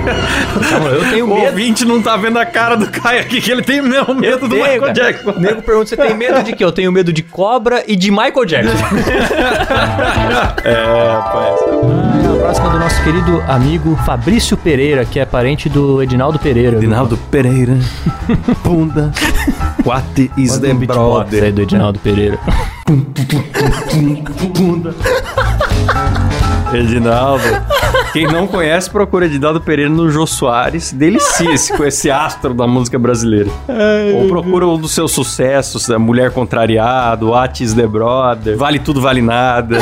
Eu tenho
O
medo.
ouvinte não tá vendo a cara do Caio aqui, que ele tem mesmo medo do
Tenho,
Michael
cara.
Jackson.
O nego pergunta: você tem medo de quê? Eu tenho medo de cobra e de Michael Jackson.
É, rapaz.
Ah, a próxima é do nosso querido amigo Fabrício Pereira, que é parente do Edinaldo Pereira.
Edinaldo Pereira. Bunda. What is
Manda
the brother?
aí do Edinaldo Pereira.
Edinaldo. Quem não conhece, procura Edinaldo Pereira no Jô Soares. Delicia-se com esse astro da música brasileira. Ou procura um dos seus sucessos, a Mulher Contrariado, What is the Brother, Vale Tudo, Vale Nada.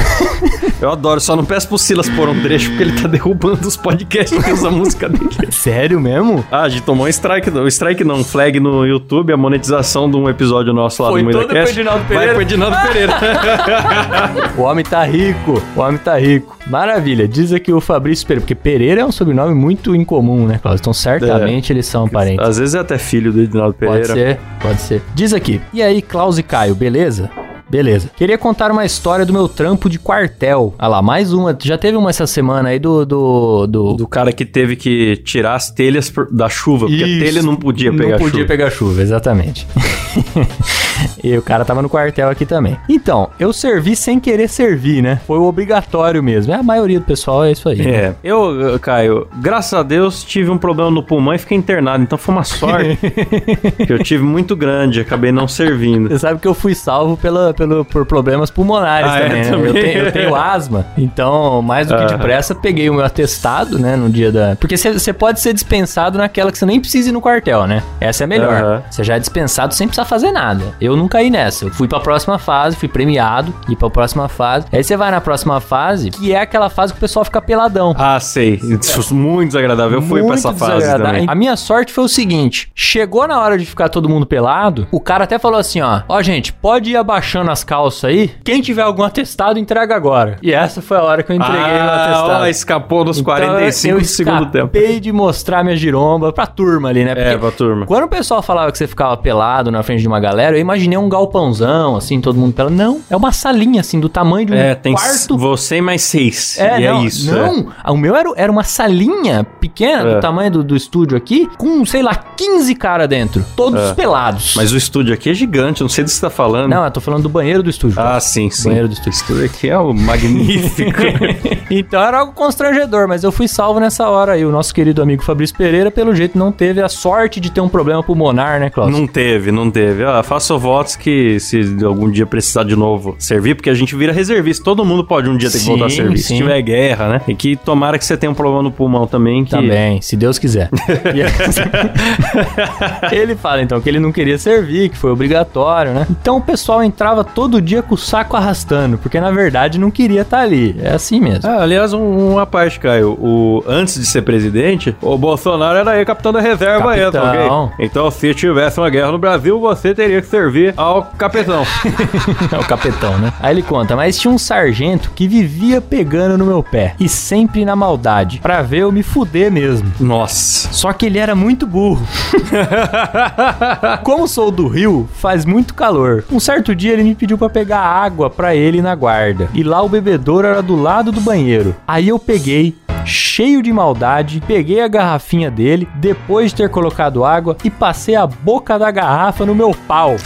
Eu adoro, só não peço pro Silas pôr um trecho porque ele tá derrubando os podcasts que usa a música dele.
Sério mesmo?
Ah, a gente tomou um strike, um strike não, um flag no YouTube, a monetização de um episódio nosso lá
Foi
do Moída
todo pro. Edinaldo
Vai
Pereira.
pro Edinaldo Pereira.
O homem tá rico, o homem tá rico. Maravilha, diz aqui o Fabrício Pereira, porque Pereira é um sobrenome muito incomum, né, Cláudio? Então certamente eles são parentes.
Às vezes é até filho do Edinaldo Pereira.
Pode ser, pode ser. Diz aqui, e aí, Klaus e Caio, beleza? Beleza. Queria contar uma história do meu trampo de quartel. Ah lá, mais uma. Já teve uma essa semana aí do. Do, do...
Do cara que teve que tirar as telhas da chuva, porque
Isso.
a telha não podia pegar
Não podia
chuva.
pegar chuva, exatamente. e o cara tava no quartel aqui também. Então, eu servi sem querer servir, né? Foi o obrigatório mesmo. É a maioria do pessoal é isso aí.
É, eu, eu, Caio, graças a Deus tive um problema no pulmão e fiquei internado, então foi uma sorte que eu tive muito grande, acabei não servindo.
Você sabe que eu fui salvo pela, pelo, por problemas pulmonares
Ah, é,
também, né?
também.
Eu, tenho, eu tenho asma, então, mais do que
Ah.
depressa, peguei o meu atestado, né, no dia da... Porque você pode ser dispensado naquela que você nem precisa ir no quartel, né? Essa é a melhor. Você já é dispensado sem precisar fazer nada. Eu não caí nessa. Eu fui pra próxima fase, fui premiado, e pra próxima fase. Aí você vai na próxima fase, que é aquela fase que o pessoal fica peladão.
Ah, sei. Isso, muito desagradável. Eu fui pra
Muito
essa fase também.
A minha sorte foi o seguinte: chegou na hora de ficar todo mundo pelado, o cara até falou assim: ó, ó, gente, pode ir abaixando as calças aí. Quem tiver algum atestado, entrega agora. E essa foi a hora que eu entreguei meu atestado.
Ah, ó, escapou nos
Então,
45
eu
do segundo tempo.
escapei de mostrar minha giromba pra turma ali, né?
É, pra turma.
Quando o pessoal falava que você ficava pelado na frente de uma galera, eu imaginei um galpãozão, assim, todo mundo pelado. Não, é uma salinha, assim, do tamanho de um
É, tem
quarto.
você e mais seis.
É,
e
não,
é isso.
Não, o meu era, era uma salinha pequena,
É.
do tamanho do, do estúdio aqui, com, sei lá, 15 caras dentro. Todos
É.
pelados.
Mas o estúdio aqui é gigante, não sei do que você tá falando.
Não, eu tô falando do banheiro do estúdio.
Ah, sim, sim.
Banheiro do estúdio.
Estúdio aqui é o magnífico.
então era algo constrangedor, mas eu fui salvo nessa hora aí. O nosso querido amigo Fabrício Pereira, pelo jeito, não teve a sorte de ter um problema pulmonar, né, Klaus?
Não teve, não teve. Ah, faço votos que se algum dia precisar de novo servir, porque a gente vira reservista. Todo mundo pode um dia ter que
Sim,
voltar a servir. Se
sim.
tiver guerra, né? E que tomara que você tenha um problema no pulmão também. Que...
Também, se Deus quiser. Ele fala então que ele não queria servir, que foi obrigatório, né? Então o pessoal entrava todo dia com o saco arrastando, porque na verdade não queria estar ali. É assim mesmo.
Ah, aliás, um- uma parte, Caio. O, antes de ser presidente, o Bolsonaro era aí capitão da reserva aí, tá
Capitão.
ok? Então, se tivesse uma guerra no Brasil, você teria que servir ao capitão.
É o capetão, né? Aí ele conta, mas tinha um sargento que vivia pegando no meu pé. E sempre na maldade. Pra ver eu me fuder mesmo.
Nossa.
Só que ele era muito burro. Como sou do Rio, faz muito calor. Um certo dia ele me pediu pra pegar água pra ele na guarda. E lá o bebedouro era do lado do banheiro. Aí eu peguei, cheio de maldade, peguei a garrafinha dele, depois de ter colocado água, e passei a boca da garrafa no meu pau.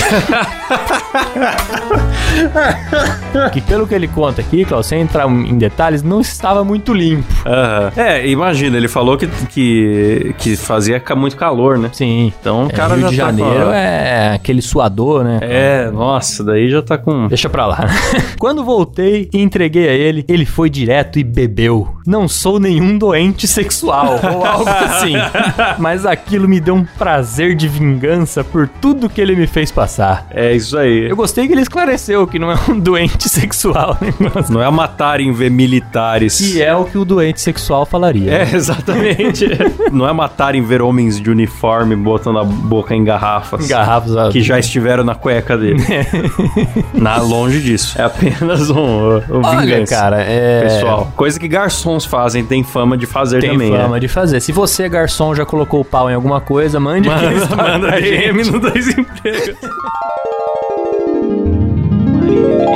que pelo que ele conta aqui, Klaus, sem entrar em detalhes, não estava muito limpo.
Aham. É, imagina, ele falou que, que, que fazia muito calor, né?
Sim.
Então o
É,
cara
Rio
já
de
tá
Janeiro é aquele suador, né?
É, nossa, daí já tá com.
Deixa pra lá. Quando voltei e entreguei a ele, ele foi direto e bebeu. Não sou nenhum doente sexual ou algo assim. Mas aquilo me deu um prazer de vingança por tudo que ele me fez passar.
É isso aí.
Eu gostei que ele esclareceu que não é um doente sexual, né?
Não é a matarem ver militares.
Que é o que o doente sexual falaria.
É, exatamente. não é matarem ver homens de uniforme botando a boca em garrafas.
Garrafas,
Que já estiveram na cueca dele. na, longe disso. É apenas um, um
Olha,
vingança.
cara, é.
Pessoal, coisa que garçons fazem, tem fama de fazer
Tem
também.
fama
né?
de fazer. Se você, garçom, já colocou o pau em alguma coisa, mande
Manda, manda DM no Dois Empregos.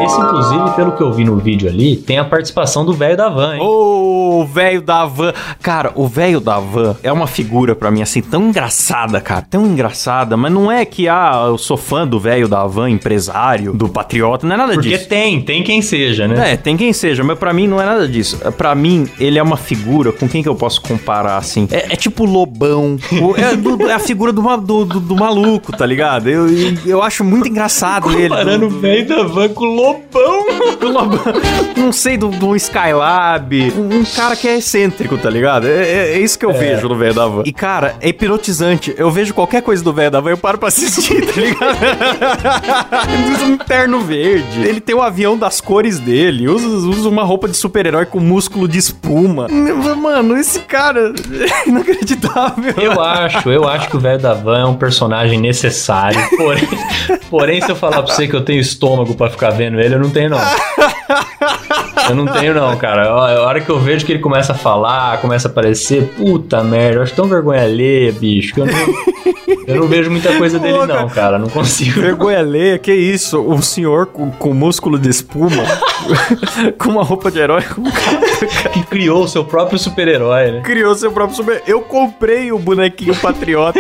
Esse, inclusive, pelo que eu vi no vídeo ali, tem a participação do velho da van, hein?
Ô, velho da van. Cara, o velho da van é uma figura pra mim, assim, tão engraçada, cara. Tão engraçada. Mas não é que, ah, eu sou fã do velho da van, empresário, do patriota, não é nada
Porque
disso.
tem, tem quem seja, né?
É, tem quem seja, mas pra mim não é nada disso. Pra mim, ele é uma figura com quem que eu posso comparar, assim? É, é tipo Lobão. É, do- é a figura do, do, do- maluco, tá ligado? Eu, eu acho muito engraçado ele.
Comparando o velho da van com o Lobão.
Com o Lobão. Não sei, do, do Skylab. Um, um cara que é excêntrico, tá ligado? É, é- é isso que eu vejo no velho da van. E, cara, é hipnotizante. Eu vejo qualquer coisa do velho da van, eu paro pra assistir, tá ligado? ele usa um terno verde. Ele tem o avião das cores dele. Usa, usa uma roupa de super-herói com músculo de espuma. Mano, esse cara é inacreditável.
Eu acho, eu acho que o velho da van é um personagem necessário. Porém, porém, se eu falar pra você que eu tenho estômago pra ficar vendo ele, eu não tenho, não. Eu não tenho, não, cara. A hora que eu vejo que ele começa a falar, começa a aparecer, puta merda, eu acho tão vergonha alheia, bicho, que eu não, eu não vejo muita coisa dele, não, cara. Não consigo.
Vergonha alheia, que isso? Um senhor com, com músculo de espuma, com uma roupa de herói, com
Que criou o seu próprio super-herói, né?
criou seu próprio super. Eu comprei o bonequinho patriota.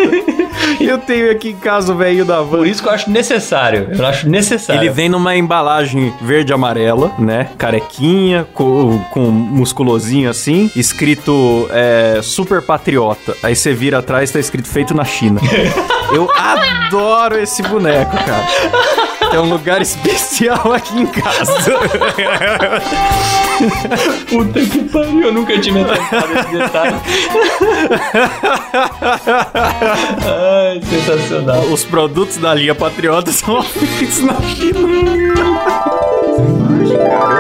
e eu tenho aqui em casa o velho da van.
Por isso que eu acho necessário. Eu acho necessário.
Ele vem numa embalagem verde e amarela, né? Carequinha, com, com musculosinho assim, escrito é, Super Patriota. Aí você vira atrás, tá escrito feito na China. Eu adoro esse boneco, cara. É um lugar especial aqui em casa.
Puta que pariu, eu nunca tinha me atentado nesse detalhe. Ai, sensacional.
Os produtos da linha Patriota são feitos na China.
Cara, eu lembro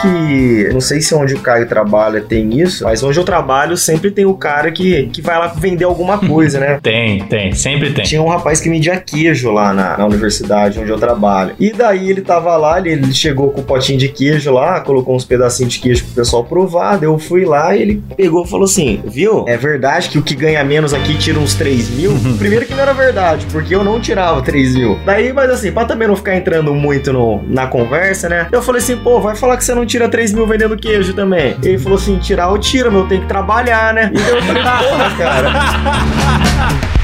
que. Não sei se onde o Caio trabalha tem isso, mas onde eu trabalho sempre tem o cara que, que vai lá vender alguma coisa, né?
Tem, tem, sempre tem.
Tinha um rapaz que vendia queijo lá na, na universidade onde eu trabalho. E daí ele tava lá, ele, ele chegou com o potinho de queijo lá, colocou uns pedacinhos de queijo pro pessoal provar. daí Eu fui lá e ele pegou e falou assim: Viu? É verdade que o que ganha menos aqui tira uns 3 mil? Primeiro que não era verdade, porque eu não tirava 3 mil. Daí, mas assim, pra também não ficar entrando muito no, na conversa, né? Eu falei assim: pô, vai falar que você não tira 3 mil vendendo queijo também. Ele falou assim: tirar eu tiro, mas eu tenho que trabalhar, né? E daí eu falei: porra, cara.